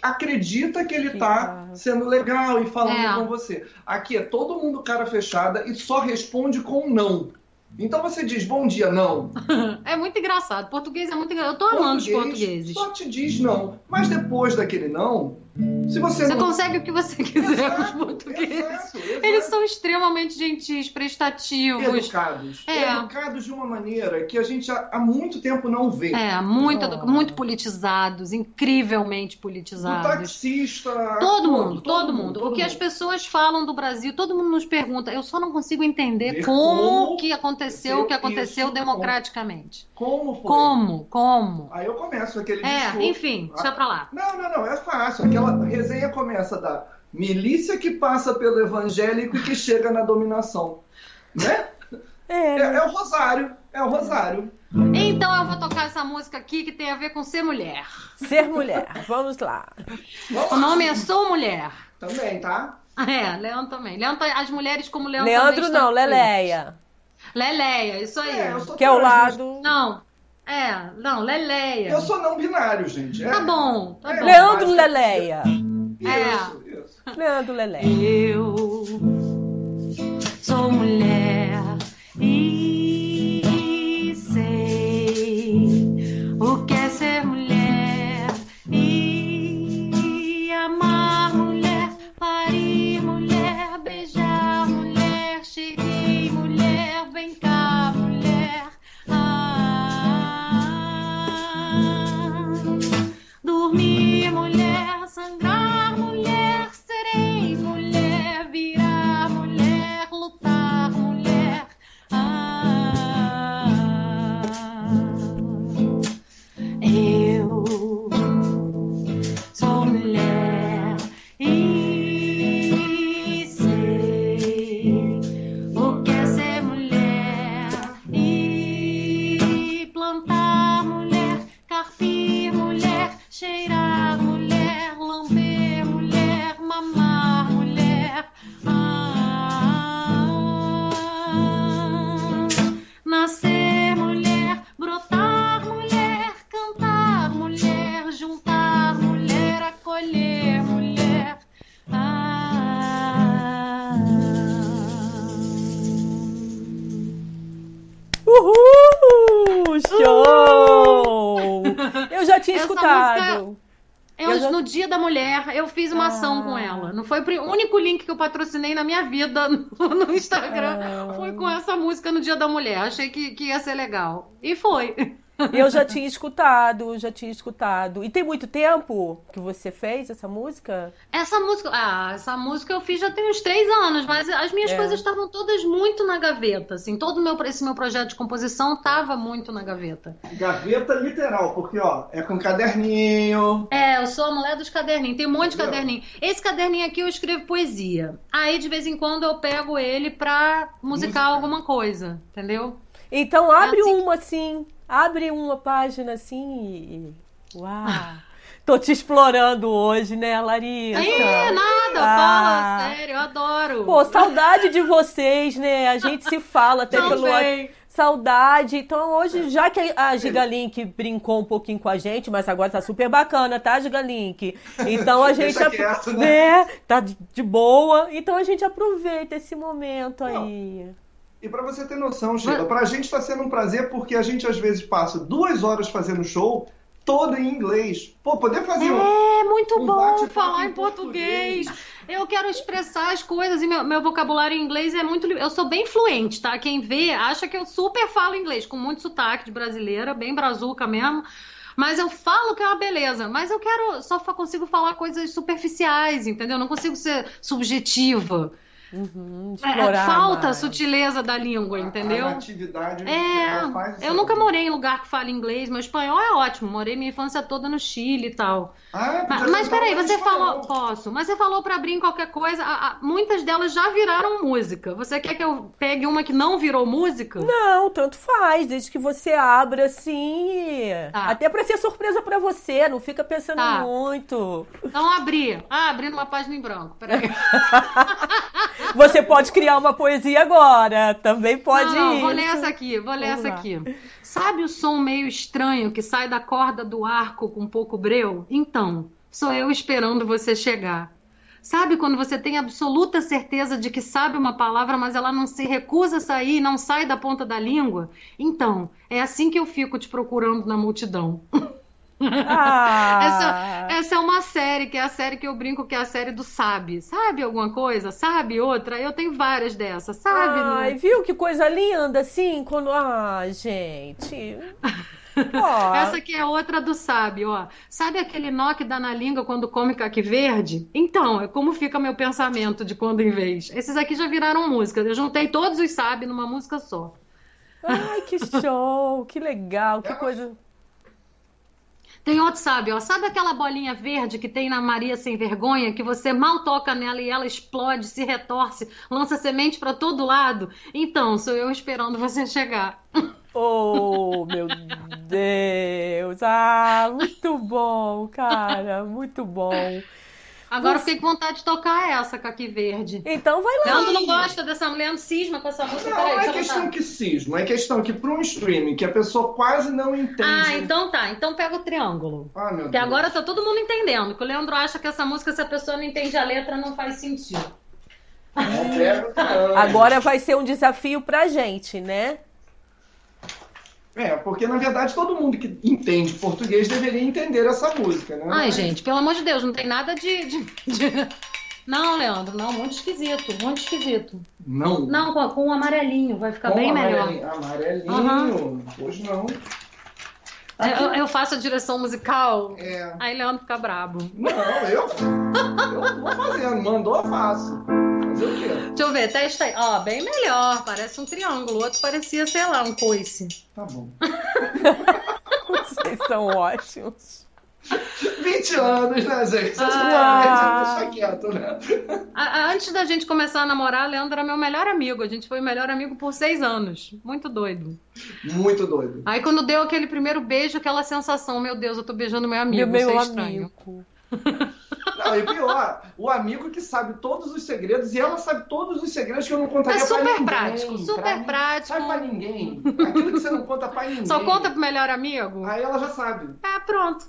acredita que ele está sendo legal e falando É. com você. Aqui é todo mundo cara fechada e só responde com não. Então você diz bom dia, não. é muito engraçado. Português é muito engraçado. Eu tô amando os portugueses. Só te diz não. Mas depois daquele não, Se você, Você não... consegue o que você quiser com os Exato, portugueses. exato, exato. Eles são extremamente gentis, prestativos. educados. É. Educados de uma maneira que a gente há, há muito tempo não vê. É, muito, Oh. muito politizados, incrivelmente Do politizados. taxista. a Todo mundo, todo mundo. O que as pessoas falam do Brasil, todo mundo nos pergunta. Eu só não consigo entender como, como que aconteceu o que aconteceu isso, democraticamente. Como foi? Como? Como? Aí eu começo aquele É, discurso. enfim, deixa pra lá. Não, não, não, é fácil. Aquela resenha começa da milícia que passa pelo evangélico e que chega na dominação. Né? É, É, é o Rosário. É o Rosário. Então eu vou tocar essa música aqui que tem a ver com ser mulher. ser mulher. Vamos lá. Vamos O nome é Sou Mulher. Também, tá? É, Leandro também. Leandro, tá- as mulheres como Leandro Leandro não. Leleia. Leleia, isso aí. É, Que é o lado. Não, é, não, Leleia. Eu sou não binário, gente. É. Tá bom, tá É. bom. Leandro Leleia. Isso, isso. Leandro Leleia. Eu foi o único link que eu patrocinei na minha vida no, no Instagram. Ah. Foi com essa música no Dia da Mulher. Achei que, que ia ser legal. E foi. Eu já tinha escutado, já tinha escutado. E tem muito tempo que você fez essa música? Essa música, ah, essa música eu fiz já tem uns três anos, mas as minhas É. coisas estavam todas muito na gaveta, assim, todo meu, esse meu projeto de composição estava muito na gaveta. Gaveta literal, porque ó, é com caderninho. É, eu sou a mulher dos caderninhos, tem um monte de Entendeu? caderninho. Esse caderninho aqui eu escrevo poesia. Aí de vez em quando eu pego ele pra musicar Música. alguma coisa, entendeu? Então abre assim- uma assim, abre uma página assim e. Uau! Tô te explorando hoje, né, Larissa? Ih, nada, Ah. fala, sério, eu adoro. Pô, saudade de vocês, né? A gente se fala até pelo Também. Saudade. Então, hoje, já que a Gigalink brincou um pouquinho com a gente, mas agora tá super bacana, tá, Gigalink? Então a gente. Deixa quieto, né? né? Tá de de boa. Então a gente aproveita esse momento aí. E pra você ter noção, Sheila, pra gente tá sendo um prazer porque a gente às vezes passa duas horas fazendo show todo em inglês. Pô, poder fazer um. É muito Um bom falar em em português. Eu quero expressar as coisas e meu, meu vocabulário em inglês é muito. Eu sou bem fluente, tá? Quem vê acha que eu super falo inglês, com muito sotaque de brasileira, bem brazuca mesmo. Mas eu falo que é uma beleza. Mas eu quero. Só consigo falar coisas superficiais, entendeu? Não consigo ser subjetiva. Uhum, É, explorar falta a sutileza da língua, entendeu? A natividade É, faz eu isso nunca morei em lugar que fala inglês. Meu espanhol é ótimo. Morei minha infância toda no Chile e tal. Ah, Mas, mas peraí, você espanhol. falou. Posso, mas você falou pra abrir em qualquer coisa. a- a- muitas delas já viraram música. Você quer que eu pegue uma que não virou música? Não, tanto faz, desde que você abra assim. Tá. Até pra ser surpresa pra você, não fica pensando Tá. muito. Então abri. Ah, abri numa página em branco. Peraí. Você pode criar uma poesia agora, também pode não, não, ir. vou ler essa aqui, vou ler Vamos essa lá. aqui. Sabe o som meio estranho que sai da corda do arco com pouco breu? Então, sou eu esperando você chegar. Sabe quando você tem absoluta certeza de que sabe uma palavra, mas ela não se recusa a sair e não sai da ponta da língua? Então, é assim que eu fico te procurando na multidão. Ah, Essa, essa é uma série, que é a série que eu brinco que é a série do Sabe. Sabe alguma coisa? Sabe outra? Eu tenho várias dessas, sabe? Ai, viu que coisa linda, assim, quando... Ah, gente... Ó, Essa aqui é outra do Sabe, ó. Sabe aquele nó que dá na língua quando come caqui verde? Então, é como fica meu pensamento de quando em vez. Esses aqui já viraram música. Eu juntei todos os Sabe numa música só. Ai, que show, que legal, que coisa... Tem outro Sabe, ó. Sabe aquela bolinha verde que tem na Maria Sem Vergonha, que você mal toca nela e ela explode, se retorce, lança semente pra todo lado? Então, sou eu esperando você chegar. Oh, meu Deus! Ah, muito bom, cara, muito bom. Agora eu fiquei com vontade de tocar essa, Caqui Verde. Então vai lá. Leandro não gosta dessa mulher, Leandro cisma com essa música. Não, Peraí, não é questão botar. que cisma, é questão que para um streaming que a pessoa quase não entende. Ah, então tá. Então pega o triângulo. Ah, meu Porque Deus. agora tá todo mundo entendendo. Que o Leandro acha que essa música, se a pessoa não entende a letra, não faz sentido. Não pega, não. Agora vai ser um desafio pra gente, né? É, porque na verdade todo mundo que entende português deveria entender essa música, né? Ai, gente, pelo amor de Deus, não tem nada de. de- de- Não, Leandro, não, muito esquisito, muito esquisito. Não. Não, com, com o amarelinho, vai ficar Com bem melhor. amarelinho. Amarelinho. Aham. Hoje não. Eu, eu faço a direção musical, É. aí Leandro fica brabo. Não, eu. Eu vou fazendo. Mandou, eu faço. Fazer o quê? Deixa eu ver, testa aí. Ó, bem melhor, parece um triângulo. O outro parecia, sei lá, um coice. Tá bom. Vocês são ótimos. 20 anos, né, gente? Ah. Deixa quieto, né? A- a- Antes da gente começar a namorar, Leandro era meu melhor amigo. A gente foi melhor amigo por seis anos. Muito doido. Muito doido. Aí quando deu aquele primeiro beijo, aquela sensação, meu Deus, eu tô beijando meu amigo, Meu, meu isso é estranho. amigo. Não, e pior, o amigo que sabe todos os segredos e ela sabe todos os segredos que eu não contaria É pra super ninguém. prático, super pra, prático. Sabe pra ninguém. Aquilo que você não conta pra ninguém. Só conta pro melhor amigo? Aí ela já sabe. É, pronto.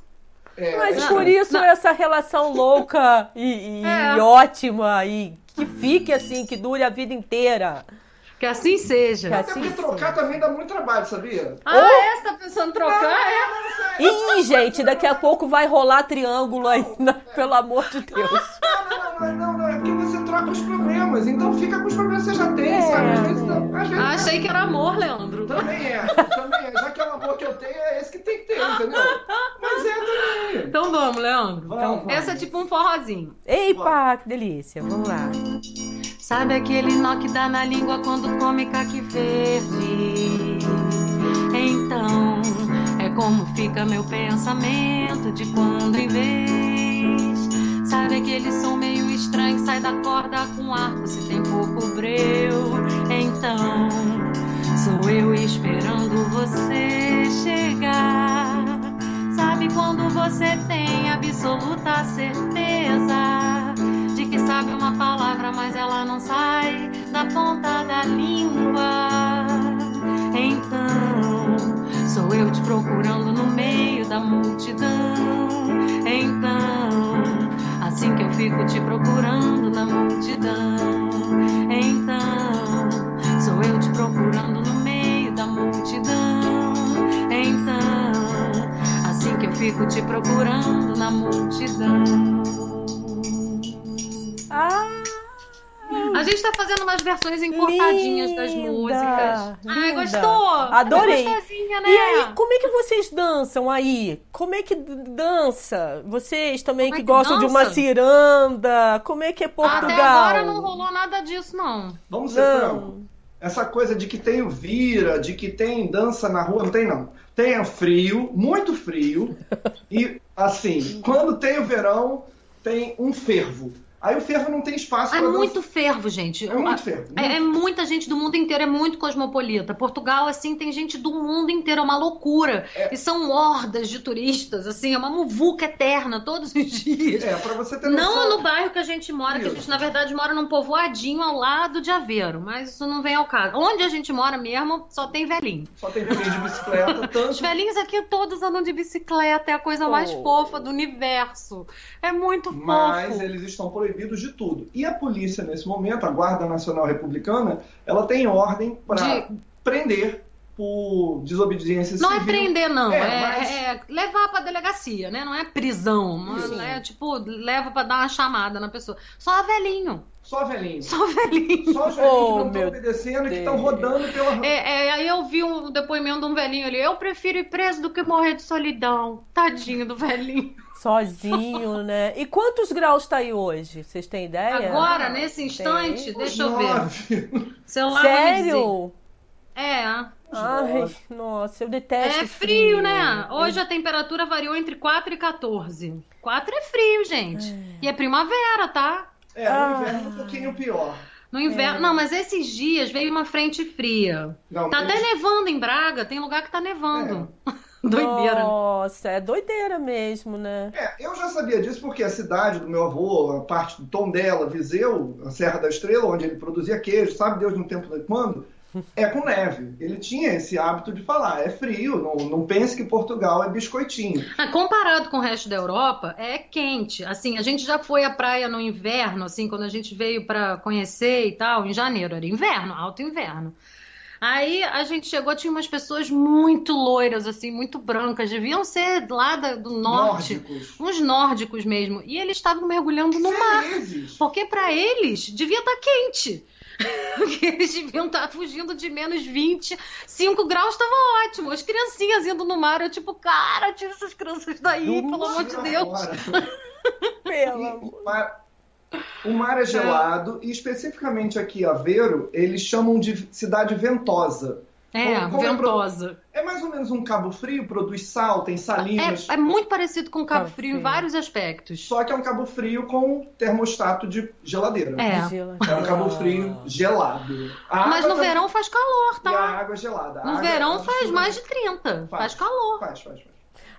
É, Mas é por isso essa relação louca e, e- É. e ótima e que fique assim, que dure a vida inteira. Que assim seja. Que Até assim porque trocar também dá muito trabalho, sabia? Ah, é? Você tá pensando em trocar? É? Ih, gente, daqui a pouco vai rolar triângulo aí, né? pelo amor de Deus. Não, não, não, não, é porque você troca os problemas, então fica com os problemas que você já tem, É, sabe? Às vezes não. Às vezes Ah, achei que era amor, Leandro. Também é, também é. Já que é o amor que eu tenho, é esse que tem que ter, entendeu? Mas é também. Então vamos, Leandro. Vamos, Então, vamos. essa é tipo um forrozinho. Epa, que delícia. Vamos lá. Sabe aquele nó que dá na língua quando come caqui verde? Então, é como fica meu pensamento de quando em vez. Sabe aquele som meio estranho que sai da corda com arco se tem pouco breu? Então, sou eu esperando você chegar. Sabe quando você tem absoluta certeza que sabe uma palavra, mas ela não sai da ponta da língua? Então, sou eu te procurando no meio da multidão. Então, assim que eu fico te procurando na multidão. Então, sou eu te procurando no meio da multidão. Então, assim que eu fico te procurando na multidão. Ah, A gente tá fazendo umas versões encortadinhas das Linda, músicas. Ai, linda. gostou? Adorei. Né? e aí, como é que vocês dançam aí? Como é que dança? Vocês também é que, que gostam de uma dança? ciranda? Como é que é Portugal? Até agora não rolou nada disso, não. Vamos ser Não. franco. Essa coisa de que tem o vira, de que tem dança na rua, não tem não. Tem frio, muito frio. e assim, quando tem o verão, tem um fervo. Aí o fervo não tem espaço É pra muito fervo, gente. É muito fervo. É, é muita gente do mundo inteiro, é muito cosmopolita. Portugal, assim, tem gente do mundo inteiro, é uma loucura. É. E são hordas de turistas, assim, é uma muvuca eterna todos os dias. É, pra você ter noção. Não no bairro que a gente mora, que a Isso. gente, na verdade, mora num povoadinho ao lado de Aveiro, mas isso não vem ao caso. Onde a gente mora mesmo, só tem velhinho. Só tem filho de bicicleta, tanto Os velhinhos aqui todos andam de bicicleta, é a coisa mais Oh. fofa do universo. É muito Mas fofo. eles estão proibidos de tudo. E a polícia, nesse momento, a Guarda Nacional Republicana, ela tem ordem para De- prender por desobediência Não civil. é prender, não. É, É, mas- é levar pra delegacia, né? Não é prisão. Mas é tipo, leva pra dar uma chamada na pessoa. Só velhinho. Só velhinho. Só velhinho. Só os velhinhos Oh, que não estão obedecendo e que estão Deus. rodando pela. É, é, aí eu vi um depoimento de um velhinho ali. Eu prefiro ir preso do que morrer de solidão. Tadinho do velhinho. Sozinho, né? E quantos graus tá aí hoje? Vocês têm ideia? Agora, nesse instante, Tem. deixa eu ver. Nove. Celular. Sério? É. Ai, nossa, eu detesto É frio, né? Hoje a temperatura variou entre 4 e 14. 4 é frio, gente. E é primavera, tá? É, no Ah. inverno um pouquinho pior. No inverno. Não, mas esses dias veio uma frente fria. Não, Tá até nevando em Braga, tem lugar que tá nevando. Doideira. Nossa, é doideira mesmo, né? É, eu já sabia disso porque a cidade do meu avô, a parte do Tondela, Viseu, a Serra da Estrela, onde ele produzia queijo, sabe Deus no tempo de quando? É com neve. Ele tinha esse hábito de falar, é frio, não, não pense que Portugal é biscoitinho. Ah, Comparado com o resto da Europa, é quente. Assim, a gente já foi à praia no inverno, assim, quando a gente veio pra conhecer e tal, em janeiro, era inverno, alto inverno. Aí a gente chegou, tinha umas pessoas muito loiras, assim, muito brancas, deviam ser lá da- do norte, Nórdicos. uns nórdicos mesmo, e eles estavam mergulhando no mar. Porque pra eles devia estar quente. Porque eles deviam estar fugindo de menos 20, 5 graus estava ótimo. As criancinhas indo no mar, eu tipo, cara, tira essas crianças daí, pelo amor de Deus. Pelo amor. O mar é gelado e especificamente aqui, Aveiro, eles chamam de cidade ventosa. É, Como- como é ventosa. É mais ou menos um Cabo Frio, produz sal, tem salinas. É, é muito parecido com Cabo Cabo Frio em vários aspectos. Só que é um Cabo Frio com termostato de geladeira. É. É um Cabo Frio gelado. A Mas no tá- verão faz calor, E a tá? água é gelada. A No água verão é faz mais de 30. Faz calor. Faz, faz, faz.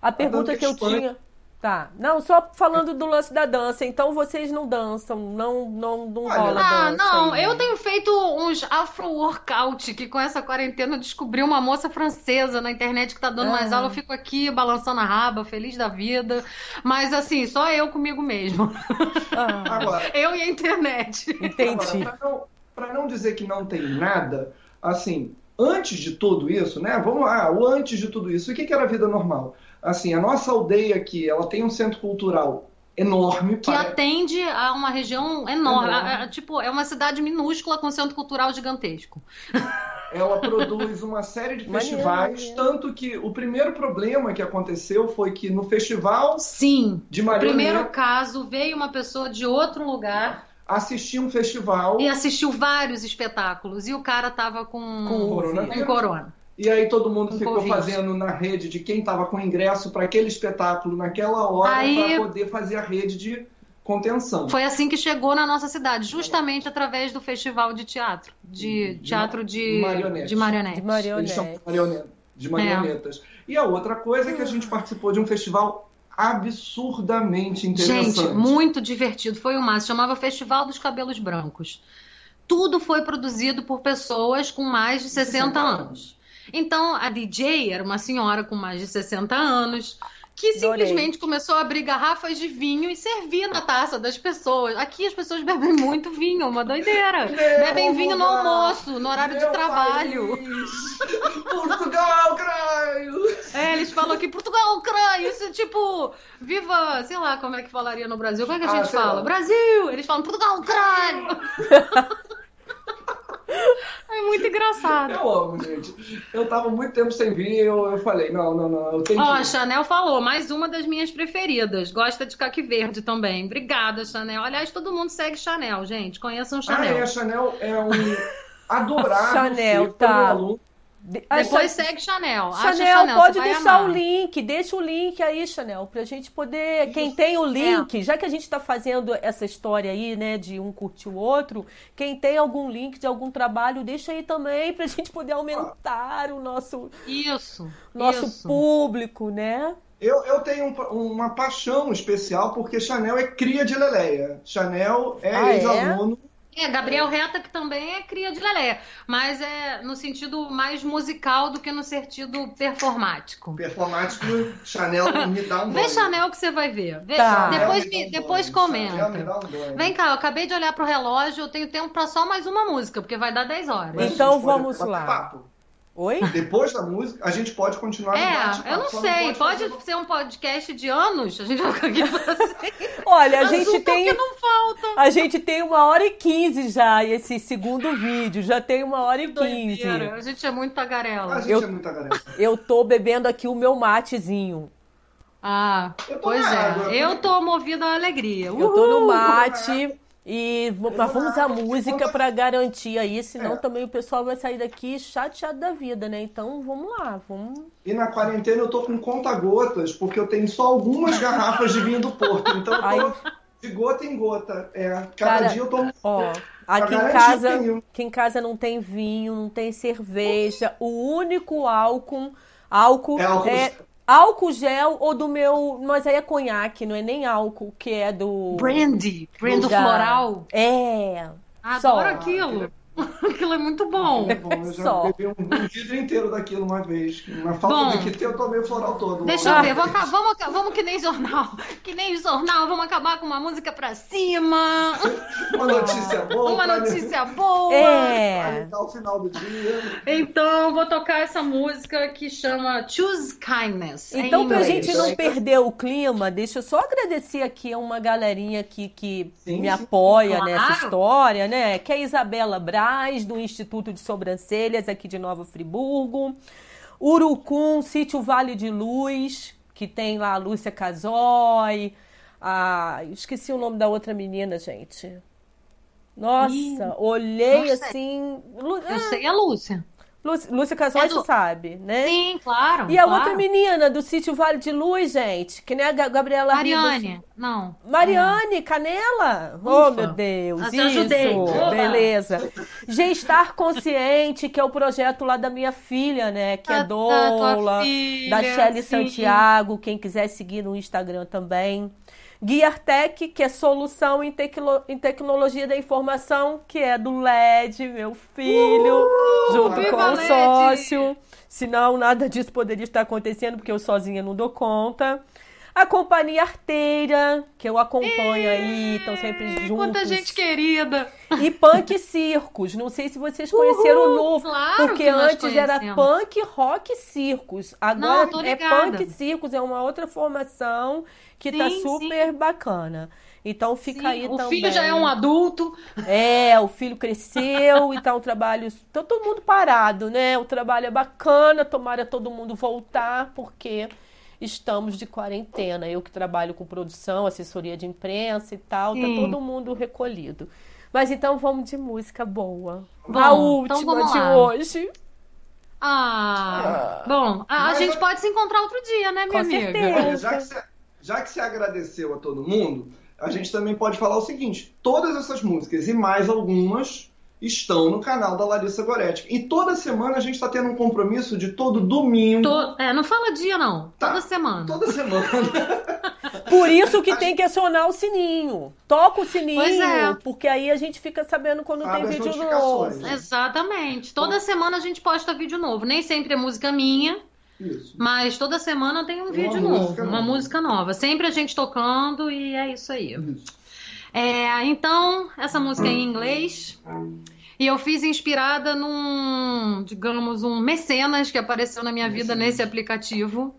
A pergunta dança que eu Espanha. tinha. Tá. Não, só falando do lance da dança. Então vocês não dançam, não, não, não Olha, rola Ah, dança. não, aí, eu né? tenho feito uns afro-workout, que com essa quarentena eu descobri uma moça francesa na internet que tá dando mais Ah. aula, eu fico aqui balançando a raba, feliz da vida. Mas assim, só eu comigo mesmo. Ah, Agora, Eu e a internet. entendi. Agora, pra não, pra não dizer que não tem nada, assim, antes de tudo isso, né? Vamos lá, o antes de tudo isso, o que, que era a vida normal? Assim, a nossa aldeia aqui, ela tem um centro cultural enorme. Que atende a uma região enorme. Enorme. A- a- tipo, é uma cidade minúscula com centro cultural gigantesco. Ela produz uma série de festivais, maneiro. tanto que o primeiro problema que aconteceu foi que no festival Sim. de No primeiro caso, veio uma pessoa de outro lugar assistir um festival e assistiu vários espetáculos. E o cara tava com, Com coronavírus. com corona. E aí todo mundo Com ficou Covid. fazendo na rede de quem estava com ingresso para aquele espetáculo naquela hora Aí- para poder fazer a rede de contenção. Foi assim que chegou na nossa cidade, justamente através do festival de teatro, de De teatro de marionete. de marionete. De Eles chamam marionete. de marioneta- de marionetas. E a outra coisa é que a gente participou de um festival absurdamente interessante. Gente, muito divertido. Foi o máximo. Chamava Festival dos Cabelos Brancos. Tudo foi produzido por pessoas com mais de 60 60 anos. Então, a DJ era uma senhora com mais de 60 anos. Que Adorei. simplesmente começou a abrir garrafas de vinho e servir na taça das pessoas. Aqui as pessoas bebem muito vinho, uma doideira. Meu Bebem vinho no almoço, no horário de trabalho. Portugal, caralho! É, eles falam aqui, Portugal, crânio, isso é tipo, viva, sei lá como é que falaria no Brasil. Como é que a Ah, gente fala? lá. Brasil! Eles falam Portugal, crânio! é muito engraçado. Eu amo, gente. Eu tava muito tempo sem vir eu, eu falei, não, não, não, eu tenho Ó, a. Chanel falou, mais uma das minhas preferidas. Gosta de caque verde também. Obrigada, Chanel. Aliás, todo mundo segue Chanel, gente. Conheçam Ah, Chanel. é, a Chanel é um adorável Chanel, tá. pelo a Depois segue Chanel. Chanel, Chanel, pode deixar amar. o link, deixa o link aí, Chanel, pra gente poder. Quem tem o É. link, já que a gente tá fazendo essa história aí, né, de um curtir o outro, quem tem algum link de algum trabalho, deixa aí também pra gente poder aumentar o nosso, Isso. nosso isso. público, né? Eu, eu tenho um- uma paixão especial porque Chanel é cria de Leleia. Chanel é Ah, é? ex-aluno. É, Gabriel Reta, que também é cria de Lelé, mas é no sentido mais musical do que no sentido performático. Performático, Chanel me dá um Vê banho. Chanel que você vai ver. Vê- Tá. Depois, me depois. Chanel me comenta. dá um. Vem cá, eu acabei de olhar pro relógio, eu tenho tempo pra só mais uma música, porque vai dar 10 horas. Mas Então gente pode vamos lá. papo. Oi? Depois da música, a gente pode continuar no É, eu não sei. Pode fazer- ser um podcast de anos? A gente vai ficar aqui. Olha, a gente é tem. que não falta. A gente tem uma hora e quinze já, esse segundo vídeo. Já tem uma hora e quinze. A gente é muito tagarela. A gente Eu- é muita galera. Eu tô bebendo aqui o meu matezinho. Ah, pois é. água. Eu tô movida à alegria. Eu tô no Uhul! mate. E mas vamos à música pra garantir aí, senão É. também o pessoal vai sair daqui chateado da vida, né? Então vamos lá, vamos. E na quarentena eu tô com conta-gotas, porque eu tenho só algumas garrafas de vinho do Porto. Então eu tô de gota em gota. É, cada Cara, dia eu tomo. Ó, aqui em casa, vinho. aqui em casa não tem vinho, não tem cerveja. O único álcool, álcool É álcool é. Álcool gel ou do meu, mas aí é conhaque, não é nem álcool, que é do Brandy. Brandy da- floral. É. Adoro Só. aquilo. Aquilo é muito bom. É bom, eu já Só. bebi um, um vidro inteiro daquilo uma vez. Na falta Bom. daqui ter, eu tomei o floral todo. Deixa eu ver, vamos, aca- vamos, vamos que nem jornal. Que nem jornal, vamos acabar com uma música pra cima. Uma notícia boa. Uma pra- notícia boa. Pra É. alegrar o final do dia. Então, vou tocar essa música que chama Choose Kindness. Então, pra gente não perder o clima, deixa eu só agradecer aqui a uma galerinha aqui que Sim, me sim. apoia Claro. nessa história, né? Que é a Isabela Braz, do Instituto de Sobrancelhas, aqui de Nova Friburgo. Urucum, Sítio Vale de Luz, que tem lá a Lúcia Casoy. A... Esqueci o nome da outra menina, gente. Nossa, Ih, olhei assim. Eu sei a Lúcia. Lúcia, Casoy, É do- sabe, né? Sim, claro. E a claro. outra menina do sítio Vale de Luz, gente, que nem a Ga- Gabriela Ribas. Mariane. Não. Mariane, Canela. Oh, Ufa. meu Deus. Ah, te Isso. ajudei. Beleza. Gestar Consciente, que é o projeto lá da minha filha, né? Que é Da- da tua Doula, filha, da Shelly sim. Santiago. Quem quiser seguir no Instagram também. Guiartec, que é solução em, tecno- em tecnologia da informação, que é do LED, meu filho, junto viva com o LED! sócio. Senão, nada disso poderia estar acontecendo, porque eu sozinha não dou conta. A Companhia Arteira, que eu acompanho aí, estão sempre juntos. Quanta gente querida. E Punk Circus. Não sei se vocês conheceram o novo. claro porque antes era. Punk Rock Circus. Agora Não, é. Punk Circus, é uma outra formação que tá Sim, super bacana. Então fica Sim, aí o também. filho já é um adulto. É, o filho cresceu e tá um trabalho. Tá todo mundo parado, né? O trabalho é bacana, tomara todo mundo voltar, porque estamos de quarentena. Eu que trabalho com produção, assessoria de imprensa e tal, tá Sim. todo mundo recolhido. Mas então vamos de música boa. Bom, a então última vamos de lá. hoje. Ah, bom, a, a gente eu- pode se encontrar outro dia, né, minha Com amiga? certeza. Olha, já que, você, já que você agradeceu a todo mundo, a gente também pode falar o seguinte: todas essas músicas e mais algumas estão no canal da Larissa Goretti. E toda semana a gente está tendo um compromisso de todo domingo. To- é, não fala dia, não. Tá. Toda semana. Toda semana. Por isso que tem que acionar o sininho. Toca o sininho, Pois é. porque aí a gente fica sabendo quando Abre tem vídeo novo. Exatamente. Toda semana a gente posta vídeo novo. Nem sempre é música minha, Isso. mas toda semana tem um Uma vídeo novo, uma nova. música nova. Sempre a gente tocando e é isso aí. Isso. É, então, essa música é em inglês. E eu fiz inspirada num, digamos, um mecenas que apareceu na minha vida nesse aplicativo.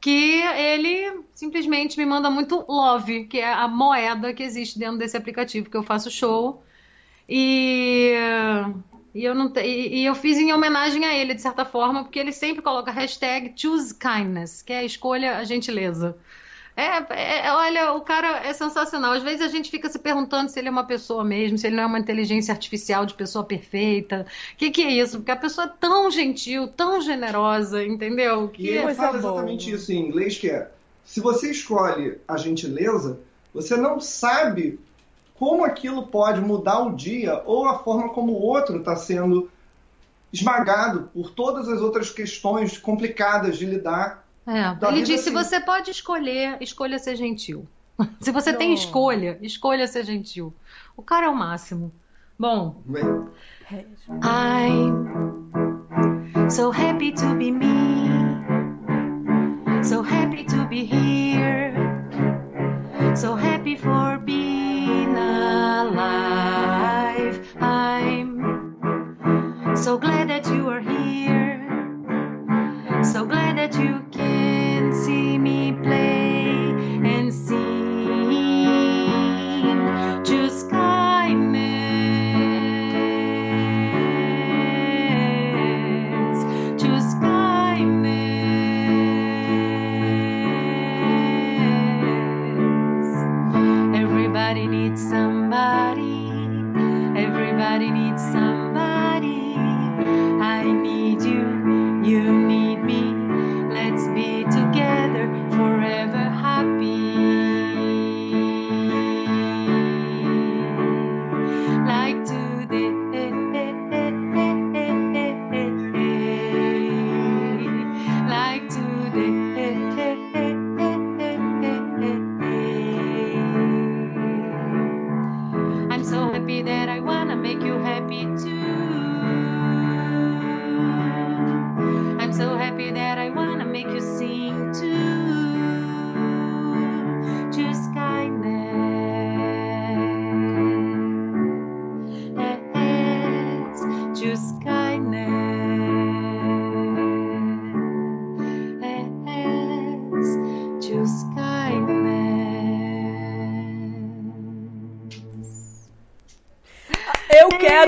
Que ele simplesmente me manda muito love, que é a moeda que existe dentro desse aplicativo que eu faço show. E, e, eu, não, e, e eu fiz em homenagem a ele, de certa forma, porque ele sempre coloca a hashtag choose kindness, que é a escolha a gentileza. É, é, olha, o cara é sensacional. Às vezes a gente fica se perguntando se ele é uma pessoa mesmo, se ele não é uma inteligência artificial de pessoa perfeita. O que, que é isso? Porque a pessoa é tão gentil, tão generosa, entendeu? E Que ele coisa fala boa. exatamente isso em inglês, que é se você escolhe a gentileza, você não sabe como aquilo pode mudar o dia ou a forma como o outro está sendo esmagado por todas as outras questões complicadas de lidar. É, ele vida, disse: assim. você pode escolher, escolha ser gentil. Se você tem Não. escolha, escolha ser gentil. O cara é o máximo. Bom, I'm so happy to be me, so happy to be here, so happy for being alive. I'm so glad that you are here, Eu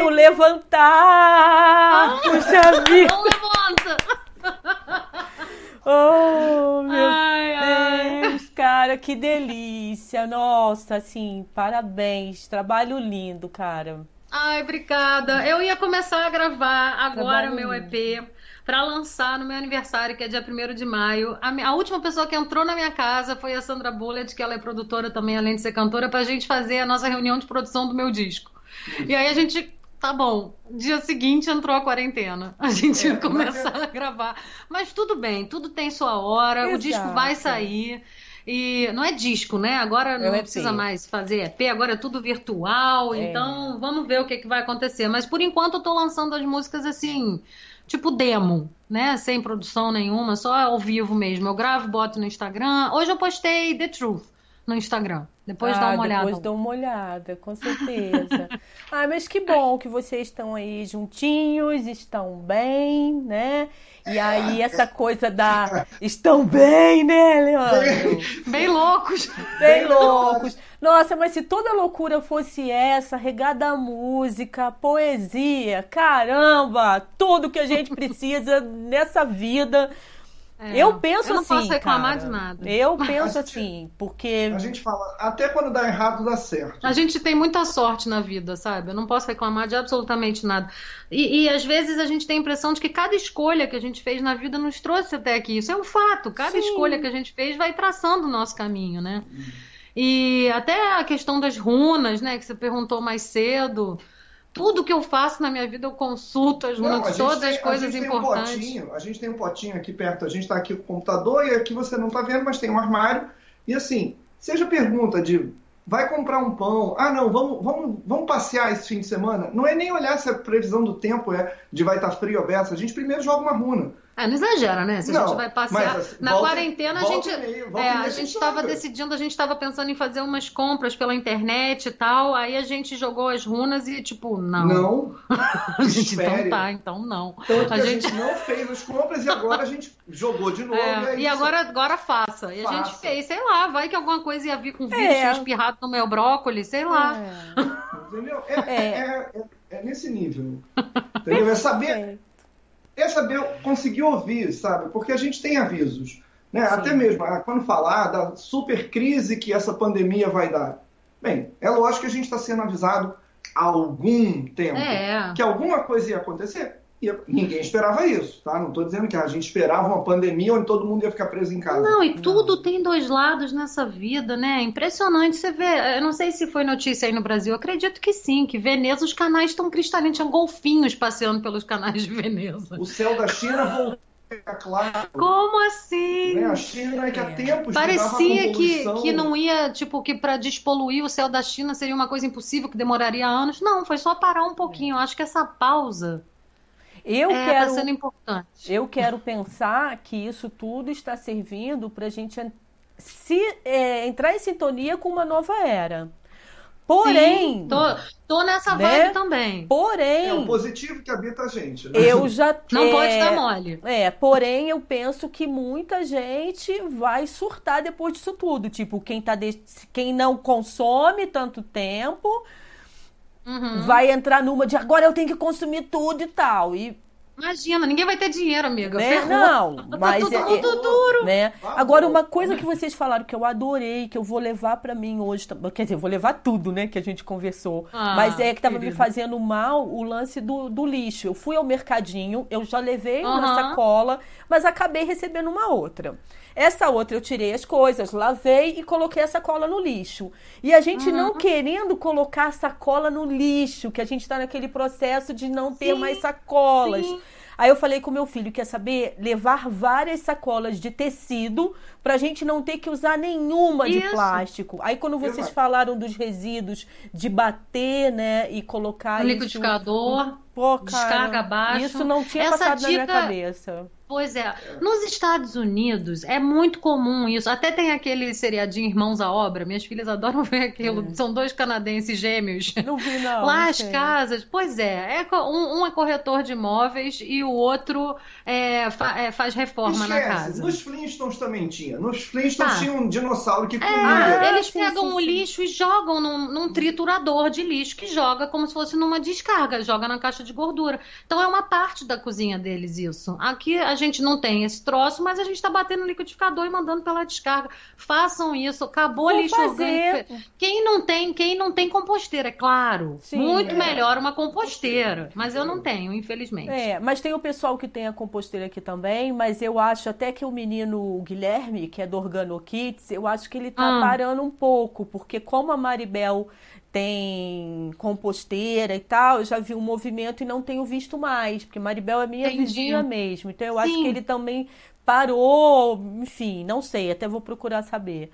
quero levantar! Puxa vida! Não levanta! Oh, meu Ai, ai. Deus, cara, que delícia! Nossa, assim, parabéns. Trabalho lindo, cara. Ai, obrigada. Eu ia começar a gravar agora Trabalho o meu lindo. EP para lançar no meu aniversário, que é dia 1 de maio. A, mi- a última pessoa que entrou na minha casa foi a Sandra Bullet, que ela é produtora também, além de ser cantora, pra gente fazer a nossa reunião de produção do meu disco. E aí a gente. Tá bom, dia seguinte entrou a quarentena. A gente É, ia começar a gravar. Mas tudo bem, tudo tem sua hora, o disco Exato. vai sair. E não é disco, né? Agora não É precisa mais fazer EP, agora é tudo virtual. É. Então vamos ver o que, que vai acontecer. Mas por enquanto eu tô lançando as músicas assim, tipo demo, né? Sem produção nenhuma, só ao vivo mesmo. Eu gravo, boto no Instagram. Hoje eu postei The Truth no Instagram. Depois dá Ah, uma olhada. Depois dá uma olhada, com certeza. ah, mas que bom que vocês estão aí juntinhos, estão bem, né? E aí essa coisa da. Estão bem, né, Leandro? Bem loucos. Bem loucos. Nossa, mas se toda loucura fosse essa, regada a música, poesia, caramba, tudo que a gente precisa nessa vida. É, eu penso eu não assim. posso reclamar cara. de nada. Eu penso assim, porque. A gente fala, até quando dá errado, dá certo. A gente tem muita sorte na vida, sabe? Eu não posso reclamar de absolutamente nada. E, e, às vezes a gente tem a impressão de que cada escolha que a gente fez na vida nos trouxe até aqui. Isso é um fato. Cada Sim. escolha que a gente fez vai traçando o nosso caminho, né? E até a questão das runas, né? Que você perguntou mais cedo. Tudo que eu faço na minha vida eu consulto as Não, todas tem- as coisas a gente importantes. Tem um potinho, a gente tem um potinho aqui perto, a gente está aqui com o computador e aqui você não está vendo, mas tem um armário. E assim, seja pergunta de vai comprar um pão, ah não, vamos, vamos, vamos passear esse fim de semana, não é nem olhar se a previsão do tempo é de vai estar frio ou aberto, a gente primeiro joga uma runa. Ah, não exagera, né? Se a Não, gente vai passear. mas, assim, Na volta- quarentena, a volta gente. e meia, volta é, e a a gente gente estava decidindo, a gente estava pensando em fazer umas compras pela internet e tal. Aí a gente jogou as runas e, tipo, não. Não, a gente, então tá, então não. Tanto que A a gente- gente não fez as compras e agora a gente jogou de novo. É, aí e agora, agora faça. E a gente Faça. fez, sei lá, vai que alguma coisa ia vir com vírus, É. tinha espirrado no meu brócolis, sei lá. É. Entendeu? É, É. é- é- é nesse nível. Entendeu? É saber, é saber conseguir ouvir, sabe? Porque a gente tem avisos. Né? Sim. Até mesmo ah, quando falar da super crise que essa pandemia vai dar. Bem, é lógico que a gente está sendo avisado há algum tempo É. que alguma coisa ia acontecer. E ninguém esperava isso, tá? Não estou dizendo que a gente esperava uma pandemia onde todo mundo ia ficar preso em casa. Não, e tudo tem dois lados nessa vida, né? Impressionante. Você vê, eu não sei se foi notícia aí no Brasil, eu acredito que sim, que Veneza, os canais estão cristalinos, tinha golfinhos passeando pelos canais de Veneza. O céu da China voltou a ficar claro. Como assim? Né? A China é que há É. tempos Parecia que, que não ia, tipo, que para despoluir o céu da China seria uma coisa impossível, que demoraria anos. Não, foi só parar um pouquinho. Eu acho que essa pausa Eu é, tá quero. sendo importante. Eu quero pensar que isso tudo está servindo para a gente en- se é, entrar em sintonia com uma nova era. Porém, Sim, tô, tô nessa Né? vibe também. porém, É o positivo que habita a gente. Né? eu já Não é, pode dar mole. É, porém eu penso que muita gente vai surtar depois disso tudo. Tipo, quem, tá de- quem não consome tanto tempo Uhum. vai entrar numa de agora eu tenho que consumir tudo e tal. E Imagina, ninguém vai ter dinheiro, amiga. né? Não, mas tudo, é- é- tudo duro. né? Agora uma coisa que vocês falaram que eu adorei, que eu vou levar pra mim hoje, quer dizer, eu vou levar tudo, né, que a gente conversou. Ah, mas é que tava me querido. fazendo mal o lance do, do lixo. Eu fui ao mercadinho, eu já levei uma Aham. sacola, mas acabei recebendo uma outra. Essa outra eu tirei as coisas, lavei e coloquei a sacola no lixo. E a gente não querendo colocar a sacola no lixo, que a gente tá naquele processo de não ter Sim, mais sacolas. sim. Aí eu falei com meu filho, quer saber? Levar várias sacolas de tecido pra gente não ter que usar nenhuma de Isso. plástico. Aí quando vocês Exato. falaram dos resíduos de bater, né, e colocar No isso... liquidificador. Pô, cara, descarga abaixo. Isso não tinha Essa passado na minha dica- cabeça. Pois é. Nos Estados Unidos é muito comum isso. Até tem aquele seriadinho Irmãos à Obra. Minhas filhas adoram ver aquilo. São dois canadenses gêmeos. Não vi, não. Lá não as sei. casas. Pois é. é um, um é corretor de imóveis e o outro é, fa- é, faz reforma na Esquece, casa. nos Flintstones também tinha. Nos Flintstones Tá. tinha um dinossauro que É, comia. eles sim, pegam sim, o sim. lixo e jogam num, num triturador de lixo que joga como se fosse numa descarga, joga na caixa de gordura. Então é uma parte da cozinha deles isso. Aqui a gente não tem esse troço, mas a gente está batendo no liquidificador e mandando pela descarga. Façam isso, acabou Vou lixo fazer. orgânico. Quem não tem, quem não tem composteira, é claro. Sim. Muito É. melhor uma composteira, mas eu não tenho, infelizmente. É, mas tem o pessoal que tem a composteira aqui também, mas eu acho até que o menino Guilherme, que é do Organo Kids, eu acho que ele tá Ah. parando um pouco, porque como a Maribel tem composteira e tal, eu já vi um movimento e não tenho visto mais, porque Maribel é minha Entendi. vizinha mesmo, então eu acho Sim. que ele também parou, enfim, não sei, até vou procurar saber.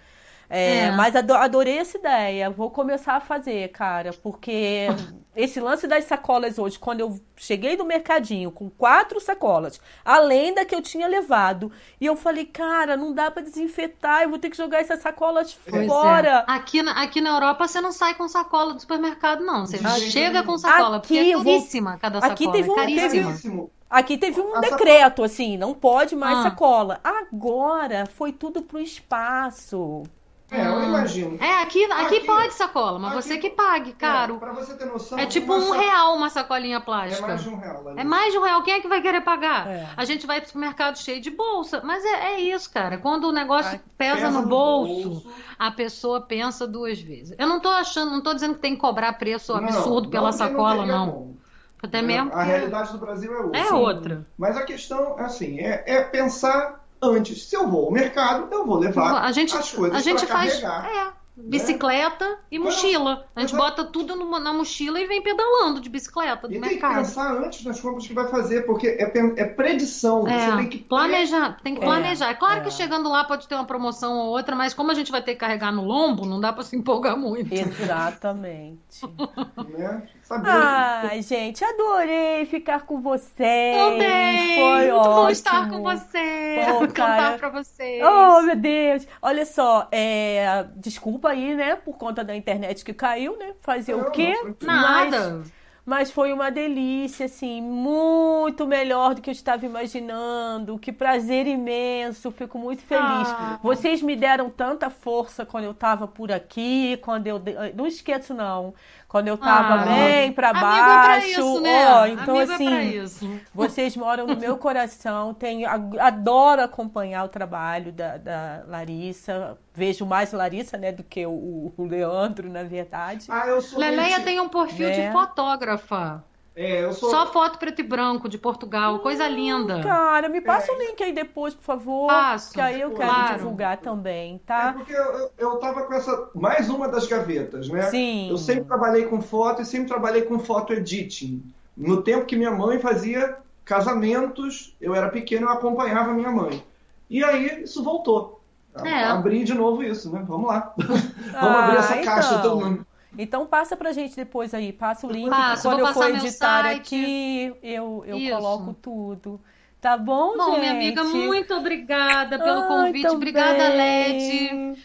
É, É. Mas ado- adorei essa ideia. Vou começar a fazer, cara, porque esse lance das sacolas hoje, quando eu cheguei no mercadinho com quatro sacolas, além da que eu tinha levado, e eu falei, cara, não dá pra desinfetar, eu vou ter que jogar essas sacolas Pois é. fora. Aqui, na, aqui na Europa você não sai com sacola do supermercado, não. Você chega com sacola, porque Aqui é eu vou- caríssima cada sacola. Aqui teve um- é caríssima. Caríssimo. Aqui teve um decreto, assim, não pode mais Ah. sacola. Agora foi tudo pro espaço. É, eu imagino. É, aqui, aqui, Aqui- pode sacola, mas aqui- você que pague, É, caro. pra você ter noção. É, tipo um sa- real uma sacolinha É plástica. mais de um real. ali. É mais de um real. Quem é que vai querer pagar? É. A gente vai pro supermercado cheio de bolsa. Mas é, é isso, cara. Quando o negócio Ai, pesa, no bolso, a pessoa pensa duas vezes. Eu não tô achando, não tô dizendo que tem que cobrar preço Não, absurdo pela não, sacola, teria não. como. Até mesmo. A realidade do Brasil é outra. É outra. Mas a questão, assim, é, é pensar antes. Se eu vou ao mercado, eu vou levar A gente, as coisas a gente faz. carregar. É. Bicicleta e mochila. A gente Exato. bota tudo numa- na mochila e vem pedalando de bicicleta do E tem que mercado. pensar antes nas compras que vai fazer, porque é, é predição. Você É, tem que planejar, tem que É, planejar. É claro é. que chegando lá pode ter uma promoção ou outra, mas como a gente vai ter que carregar no lombo, não dá pra se empolgar muito. Exatamente. Né? Sabendo Ai, gente, adorei ficar com vocês. Também! Foi Muito ótimo. bom estar com você, Pô, cantar pra vocês. Oh, meu Deus! Olha só, é, desculpa aí, né, por conta da internet que caiu, né? Fazer Não, o quê? Nada. Mas foi uma delícia, assim, muito melhor do que eu estava imaginando. Que prazer imenso, fico muito feliz. Ah. Vocês me deram tanta força quando eu estava por aqui, quando eu. Não esqueço, não. Quando eu estava Ah. bem para é pra baixo. isso, né? ó, então, Amigo assim. é pra isso. Vocês moram no meu coração. Tenho, adoro acompanhar o trabalho da, da Larissa. Vejo mais Larissa, né, do que o, o Leandro, na verdade. Ah, eu sou Leleia tem um perfil Né? de fotógrafa. É, eu sou. Só foto preto e branco de Portugal, coisa linda. Cara, me passa o link aí depois, por favor. Passo, que aí eu quero claro. divulgar também, É tá? porque eu, eu, tava com essa. Mais uma das gavetas, né? Sim. Eu sempre trabalhei com foto e sempre trabalhei com foto editing. No tempo que minha mãe fazia casamentos, eu era pequeno eu acompanhava minha mãe. E aí isso voltou. É. Abri de novo isso, né? Vamos lá. Vamos Ah, abrir essa caixa então. todo mundo. Então passa pra gente depois aí, passa o link. Passo, que quando eu for editar site. aqui, eu, eu Isso. coloco tudo. Tá bom, Bom, gente? minha amiga, muito obrigada pelo Ai, convite. também. Obrigada, Led.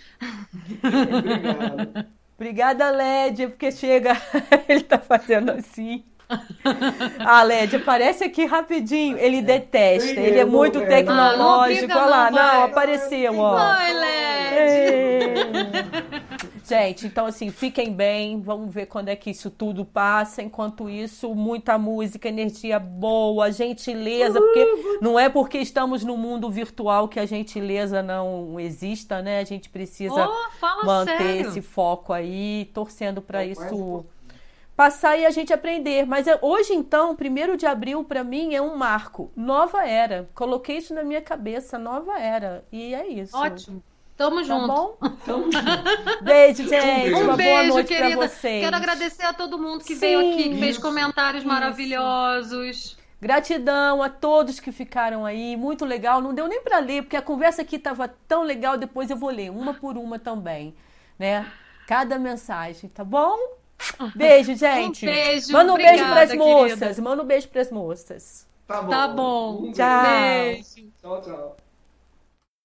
Obrigada, Led, porque chega. Ele tá fazendo assim. Ah, Led, aparece aqui rapidinho. Ele detesta, Sim, ele é muito é, tecnológico. não, não Olha lá, não, não, apareceu, ó. Oi, Led. Gente, então assim, fiquem bem, vamos ver quando é que isso tudo passa. Enquanto isso, muita música, energia boa, gentileza, porque não é porque estamos no mundo virtual que a gentileza não exista, né? A gente precisa Oh, manter sério. esse foco aí, torcendo para isso passar e a gente aprender. Mas é- hoje, então, primeiro de abril, para mim, é um marco. Nova era. Coloquei isso na minha cabeça, nova era. E é isso. Ótimo. Tamo Tá junto. bom? Então, Beijo, gente. Um Uma boa beijo, noite querida. pra vocês. Quero agradecer a todo mundo que Sim, veio aqui, que fez isso, comentários isso. maravilhosos. Gratidão a todos que ficaram aí. Muito legal. Não deu nem pra ler, porque a conversa aqui tava tão legal. Depois eu vou ler uma por uma também, né? Cada mensagem, tá bom? Beijo, gente. Um beijo, Manda um beijo obrigada, pras querida. moças. Manda um beijo pras moças. Tá bom. Tá bom. Um Tchau. Beijo. Tchau, tchau.